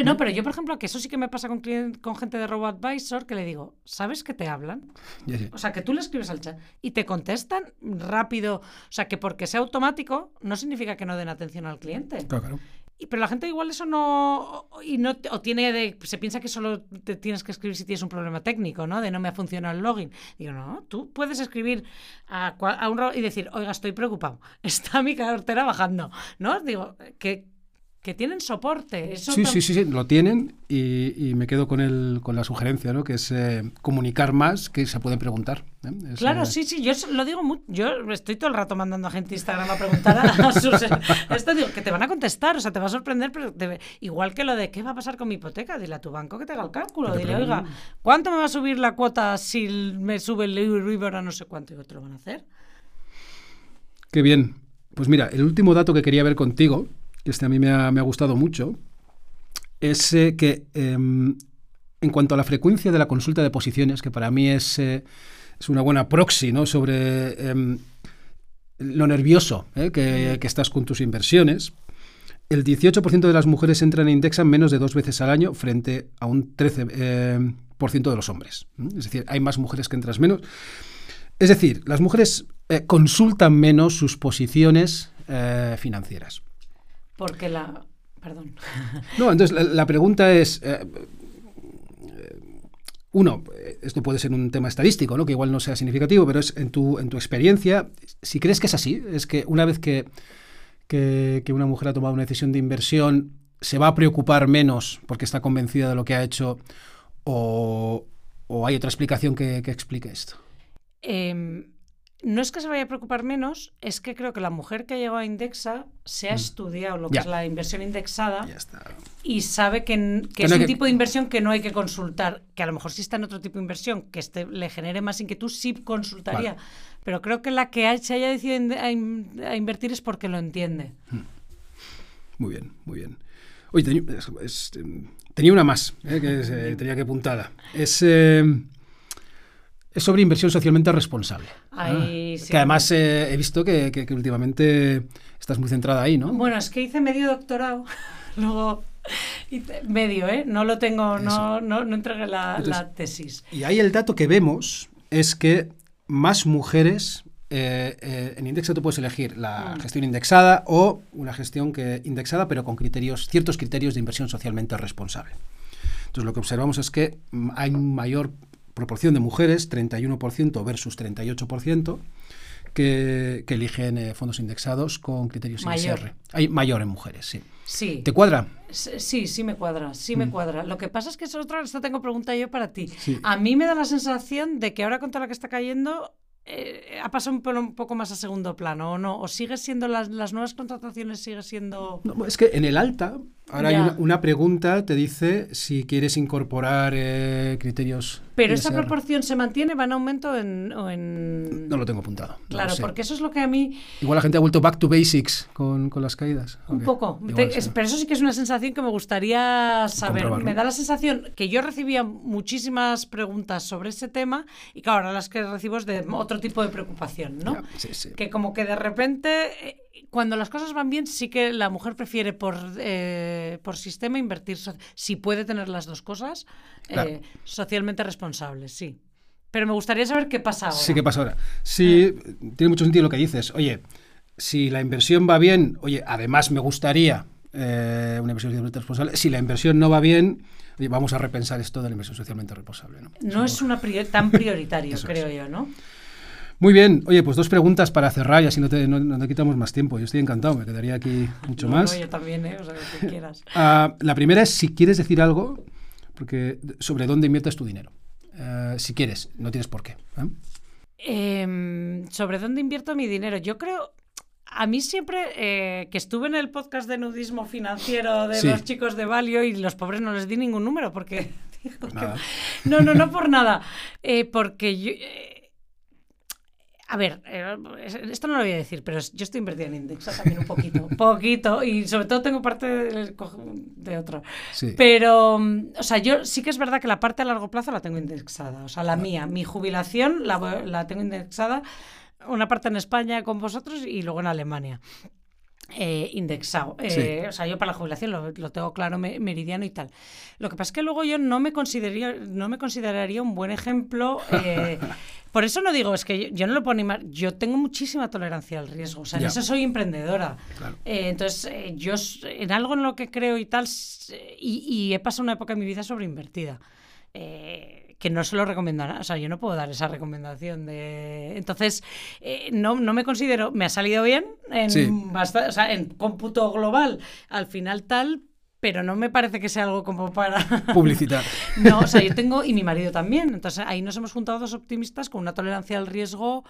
No, pero yo, por ejemplo, que eso sí que me pasa con, con gente de RoboAdvisor, que le digo, ¿sabes que te hablan? O sea, que tú le escribes al chat y te contestan rápido. O sea, que porque sea automático no significa que no den atención al cliente. Claro, claro pero la gente igual eso no y no o tiene de, se piensa que solo te tienes que escribir si tienes un problema técnico, ¿no? De no me ha funcionado el login. Digo, no, tú puedes escribir a, a un y decir, oiga, estoy preocupado, (laughs) está mi cartera bajando, ¿no? Digo, que que tienen soporte. sí, sí, sí, sí, lo tienen y, me quedo con, el, con la sugerencia, ¿no? que es eh, comunicar más que se pueden preguntar. ¿eh? claro, eh, sí, sí, yo lo digo mucho. Yo estoy todo el rato mandando a gente Instagram a preguntar a, (laughs) sus. esto digo, que te van a contestar, o sea, te va a sorprender, pero igual que lo de qué va a pasar con mi hipoteca, dile a tu banco que te haga el cálculo. Dile, oiga, ¿cuánto me va a subir la cuota si me sube el Euribor a no sé cuánto? Y otro lo van a hacer. Qué bien. Pues mira, el último dato que quería ver contigo que este a mí me ha, gustado mucho, es eh, que em, en cuanto a la frecuencia de la consulta de posiciones, que para mí es, eh, es una buena proxy ¿no? sobre em, lo nervioso eh, que, estás con tus inversiones, el 18% de las mujeres entran e indexan menos de dos veces al año frente a un 13% de los hombres. Es decir, hay más mujeres que entran menos. Es decir, las mujeres consultan menos sus posiciones financieras. Porque la... Perdón. No, entonces la, pregunta es... Eh, uno, esto puede ser un tema estadístico, ¿no? que igual no sea significativo, pero es en tu, en tu experiencia, si crees que es así, es que una vez que, que, una mujer ha tomado una decisión de inversión, se va a preocupar menos porque está convencida de lo que ha hecho, o, hay otra explicación que, explique esto. Eh, no es que se vaya a preocupar menos, es que creo que la mujer que ha llegado a Indexa se ha mm. estudiado lo que es la inversión indexada y sabe que, es un tipo de inversión que no hay que consultar, que a lo mejor si está en otro tipo de inversión que este, le genere más inquietud, sí consultaría. Pero creo que la que se haya decidido a, invertir es porque lo entiende. Hmm. Muy bien, muy bien. Oye, tenía una más eh, que eh, tenía que apuntada. Es... Eh, es sobre inversión socialmente responsable. Ah, que además eh, he visto que, últimamente estás muy centrada ahí, ¿no? Bueno, es que hice medio doctorado, (laughs) luego medio, ¿eh? No lo tengo, no, no, entregué la, tesis. Y ahí el dato que vemos es que más mujeres eh, eh, en Indexa tú puedes elegir la mm. gestión indexada o una gestión que indexada, pero con criterios, ciertos criterios de inversión socialmente responsable. Entonces lo que observamos es que hay un mayor proporción de mujeres, 31% versus 38%, que, que eligen eh, fondos indexados con criterios Mayor. ISR. Hay mayor en mujeres, sí. Sí. ¿Te cuadra? Sí, sí me cuadra, sí me cuadra. Lo que pasa es que es otra, esta tengo pregunta yo para ti. Sí. A mí me da la sensación de que ahora con toda la que está cayendo eh, ha pasado un, poco más a segundo plano, ¿o no? ¿O sigue siendo las, las nuevas contrataciones, sigue siendo... No, es que en el alta, ahora hay una, una pregunta, te dice si quieres incorporar eh, criterios. Pero esa proporción se mantiene, va en aumento en... o en... No lo tengo apuntado. Claro, porque eso es lo que a mí Igual la gente ha vuelto back to basics con, con las caídas. Un poco, igual Te- es- sí. pero eso sí que es una sensación que me gustaría saber. Me da la sensación que yo recibía muchísimas preguntas sobre ese tema y que ahora las que recibo es de otro tipo de preocupación, ¿no? Sí, sí. Que como que de repente, eh, cuando las cosas van bien, sí que la mujer prefiere por, eh, por sistema invertir, so- si puede tener las dos cosas, eh, socialmente responsables, sí. Pero me gustaría saber qué pasa ahora. Sí, ¿qué pasa ahora? Sí, tiene mucho sentido lo que dices. Oye, si la inversión va bien, oye, además me gustaría eh, una inversión socialmente responsable. Si la inversión no va bien, oye, vamos a repensar esto de la inversión socialmente responsable. No, No es una prior- tan (laughs) prioritario, es. creo yo, ¿no? Muy bien, oye, pues dos preguntas para cerrar y así no te, no- no te quitamos más tiempo. Yo estoy encantado, me quedaría aquí mucho No, más. yo también, ¿eh? O sea, lo que (laughs) quieras. Ah, la primera es si quieres decir algo porque, sobre dónde inviertes tu dinero. Eh, si quieres, no tienes por qué. ¿eh? Em, ¿Sobre dónde invierto mi dinero? Yo creo, a mí siempre eh, que estuve en el podcast de nudismo financiero de Sí. los chicos de Valio y los pobres no les di ningún número porque... (laughs) Pues que-. No, no, no por (laughs) nada. Porque yo... a ver, eh, esto no lo voy a decir, pero yo estoy invertida en Indexa también un poquito, (laughs) poquito, y sobre todo tengo parte de, de otro. Sí. Pero, mm, o sea, yo sí que es verdad que la parte a largo plazo la tengo indexada. O sea, la mía, mi jubilación la, la tengo indexada, una parte en España con vosotros y luego en Alemania. Eh, indexado. Eh, O sea, yo para la jubilación lo, lo tengo claro, me- meridiano y tal. Lo que pasa es que luego yo no me consideraría, no me consideraría un buen ejemplo. eh, (laughs) por eso no digo, es que yo, yo no lo puedo animar. Yo tengo muchísima tolerancia al riesgo. O sea, en eso soy emprendedora. Claro. Eh, entonces, yo en algo en lo que creo y tal, y, y he pasado una época en mi vida sobreinvertida. Eh, que no se lo recomiendo a na- O sea, yo no puedo dar esa recomendación de. Entonces, eh, no, no me considero. Me ha salido bien en, Sí. basta- o sea, en cómputo global, al final tal, pero no me parece que sea algo como para. (laughs) Publicitar. No, o sea, yo tengo, y mi marido también. Entonces, ahí nos hemos juntado dos optimistas con una tolerancia al riesgo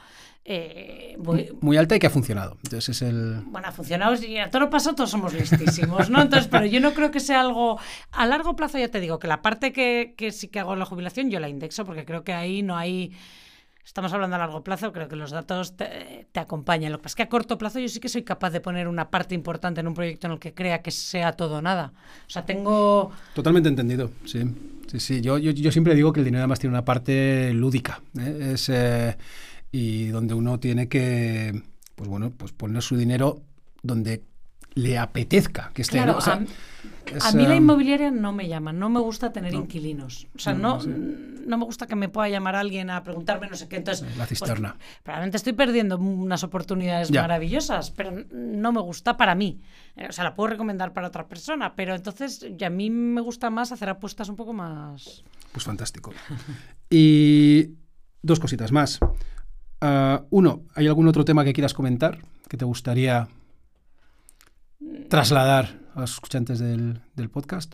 eh, muy, Muy alta y que ha funcionado. Entonces es el... bueno, ha funcionado y a todo paso todos somos listísimos, ¿no? Entonces, pero yo no creo que sea algo a largo plazo, ya te digo, que la parte que, que sí que hago en la jubilación yo la indexo porque creo que ahí no hay... Estamos hablando a largo plazo, creo que los datos te, te acompañan. Lo que pasa es que a corto plazo yo sí que soy capaz de poner una parte importante en un proyecto en el que crea que sea todo o nada. O sea, tengo... Totalmente entendido, sí. Sí, sí. Yo, yo, yo siempre digo que el dinero además tiene una parte lúdica. ¿eh? Es, eh, y donde uno tiene que, pues bueno, pues poner su dinero donde le apetezca que esté. Claro, ¿no? O sea, a, es, a mí la inmobiliaria no me llama, no me gusta tener No. inquilinos. O sea, No, no, sí. no me gusta que me pueda llamar alguien a preguntarme no sé qué. Entonces, La pues, cisterna. probablemente estoy perdiendo unas oportunidades Ya. maravillosas, pero no me gusta para mí. Eh, O sea, la puedo recomendar para otra persona, pero entonces a mí me gusta más hacer apuestas un poco más... Pues fantástico. Y dos cositas más. Ah, uno, ¿hay algún otro tema que quieras comentar que te gustaría trasladar a los escuchantes del, del podcast?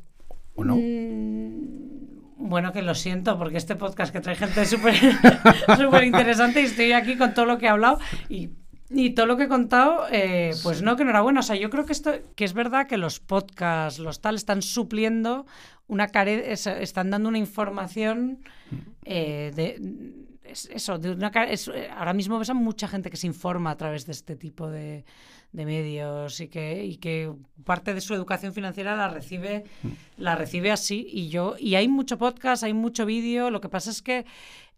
¿O no? Mm, Bueno, que lo siento, porque este podcast que trae gente súper (laughs) súper interesante y estoy aquí con todo lo que he hablado y, y todo lo que he contado, eh, pues no, que enhorabuena. O sea, yo creo que esto, que es verdad que los podcasts, los tal, están supliendo una care es- están dando una información eh, de es- eso, de una es- ahora mismo ves a mucha gente que se informa a través de este tipo de, de medios y que, y que parte de su educación financiera la recibe, la recibe así. Y yo, y hay mucho podcast, hay mucho vídeo. Lo que pasa es que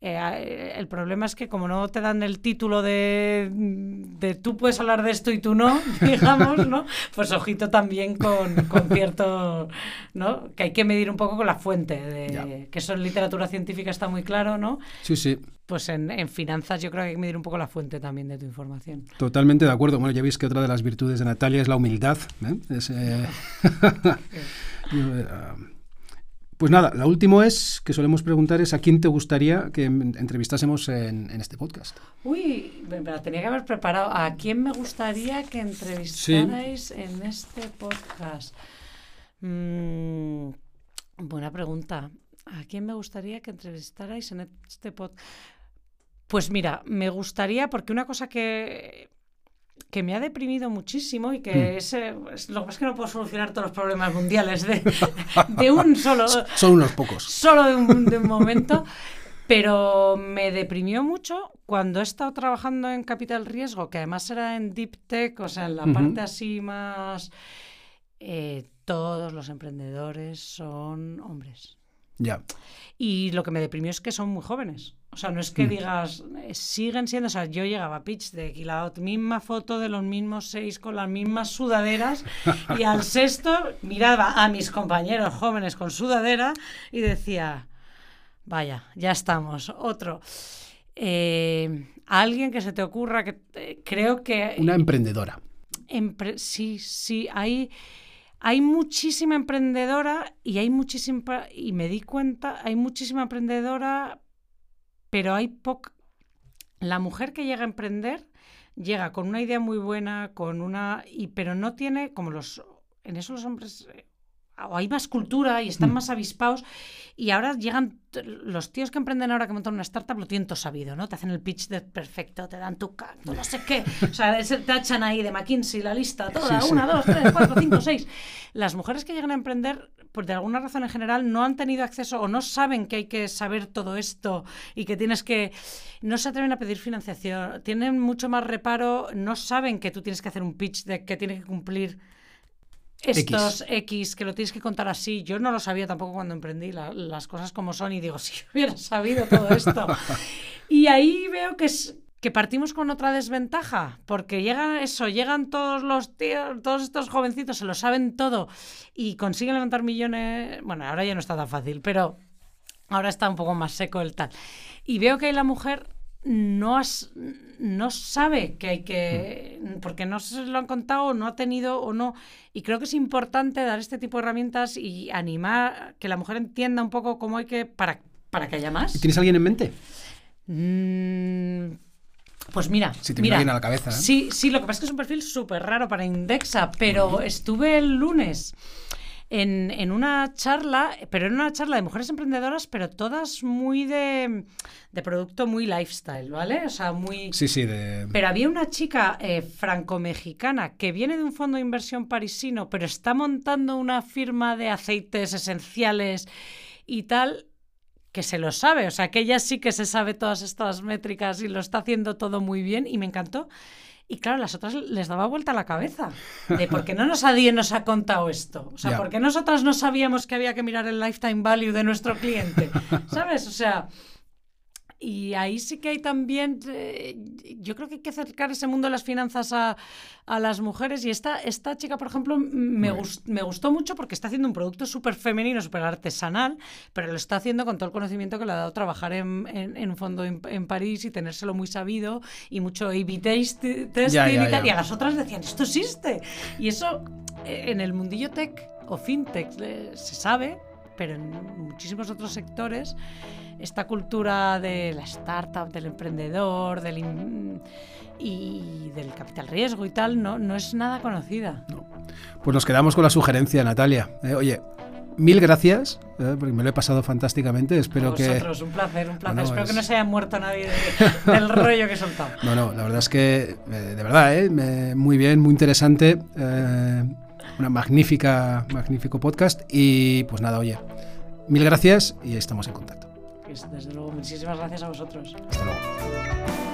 eh, el problema es que como no te dan el título de, de tú puedes hablar de esto y tú no, (laughs) digamos, ¿no? Pues ojito también con, con cierto, ¿no? Que hay que medir un poco con la fuente, de, Ya. que eso en literatura científica está muy claro, ¿no? Sí, sí, Pues en, en finanzas yo creo que hay que medir un poco la fuente también de tu información. totalmente de acuerdo. Bueno, ya veis que otra de las virtudes de Natalia es la humildad. ¿eh? Es, eh, (laughs) (laughs) eh, Pues nada, la última es que solemos preguntar es a quién te gustaría que entrevistásemos en, este podcast. Uy, me la tenía que haber preparado. ¿A quién me gustaría que entrevistarais en este podcast? Mm, buena pregunta. ¿A quién me gustaría que entrevistarais en este podcast? Pues mira, me gustaría, porque una cosa que que me ha deprimido muchísimo y que mm. ese, lo que pasa es que no puedo solucionar todos los problemas mundiales de, (laughs) de un solo... Son unos pocos. Solo de un, de un momento. Pero me deprimió mucho cuando he estado trabajando en Capital Riesgo, que además era en Deep Tech, o sea, en la parte así más... Eh, todos los emprendedores son hombres. Ya. Y lo que me deprimió es que son muy jóvenes. O sea, no es que mm. digas, eh, siguen siendo, o sea, yo llegaba a pitch de la misma foto de los mismos seis con las mismas sudaderas y al (laughs) sexto miraba a mis compañeros jóvenes con sudadera y decía, vaya, ya estamos, otro. Eh, alguien que se te ocurra que eh, creo que... Una emprendedora. sí, sí, hay... Hay muchísima emprendedora y hay muchísima, y me di cuenta, hay muchísima emprendedora pero hay poca... La mujer que llega a emprender llega con una idea muy buena, con una... Y, pero no tiene, como los... En eso los hombres eh, o hay más cultura y están más avispados y ahora llegan los tíos que emprenden ahora que montan una startup lo tienen todo sabido, ¿no? Te hacen el pitch de perfecto, te dan tu canto, no sé qué, o sea, te echan ahí de McKinsey la lista toda, una, dos, tres, cuatro, cinco, seis. Las mujeres que llegan a emprender, por de alguna razón en general, no han tenido acceso o no saben que hay que saber todo esto y que tienes que, no se atreven a pedir financiación, tienen mucho más reparo, no saben que tú tienes que hacer un pitch de que tiene que cumplir estos X. que lo tienes que contar así. Yo no lo sabía tampoco cuando emprendí las cosas como son y digo, (laughs) si hubiera sabido todo esto. (laughs) y ahí veo que es que partimos con otra desventaja, porque llegan eso, llegan todos los tíos, todos estos jovencitos, se lo saben todo y consiguen levantar millones. Bueno, ahora ya no está tan fácil, pero ahora está un poco más seco el tal. Y veo que hay la mujer no, no sabe que hay que, mm. porque no se lo han contado, no ha tenido o no. Y creo que es importante dar este tipo de herramientas y animar que la mujer entienda un poco cómo hay que, para, para que haya más. ¿Tienes alguien en mente? Mm, pues mira, si te mira, a la cabeza. ¿eh? Sí, sí, lo que pasa es que es un perfil súper raro para Indexa, pero estuve el lunes en, una charla, pero en una charla de mujeres emprendedoras, pero todas muy de, producto muy lifestyle, ¿vale? O sea, muy... Sí, sí, de... Pero había una chica eh, franco-mexicana que viene de un fondo de inversión parisino, pero está montando una firma de aceites esenciales y tal que se lo sabe, o sea, que ella sí que se sabe todas estas métricas y lo está haciendo todo muy bien y me encantó. Y claro, las otras les daba vuelta la cabeza de por qué no nos nadie nos ha contado esto. O sea, ¿por qué nosotras no sabíamos que había que mirar el lifetime value de nuestro cliente? ¿Sabes? O sea, y ahí sí que hay también, eh, yo creo que hay que acercar ese mundo de las finanzas a, a las mujeres. Y esta, esta chica, por ejemplo, me, me gustó mucho porque está haciendo un producto súper femenino, súper artesanal, pero lo está haciendo con todo el conocimiento que le ha dado trabajar en, en, un fondo en, París y tenérselo muy sabido y mucho A-B testing y, y a las otras decían, esto existe. Y eso eh, en el mundillo tech o fintech eh, se sabe, pero en muchísimos otros sectores esta cultura de la startup, del emprendedor, del y del capital riesgo y tal, no, no es nada conocida. Pues nos quedamos con la sugerencia, Natalia. Eh, oye, mil gracias, eh, porque me lo he pasado fantásticamente. Espero que. un placer, un placer. Espero que no se haya muerto nadie del (laughs) rollo que he soltado. No, no, la verdad es que, eh, de verdad, muy bien, muy interesante. una magnífica, magnífico podcast. Y pues nada, oye, mil gracias y estamos en contacto. Desde luego, muchísimas gracias a vosotros. Hasta luego.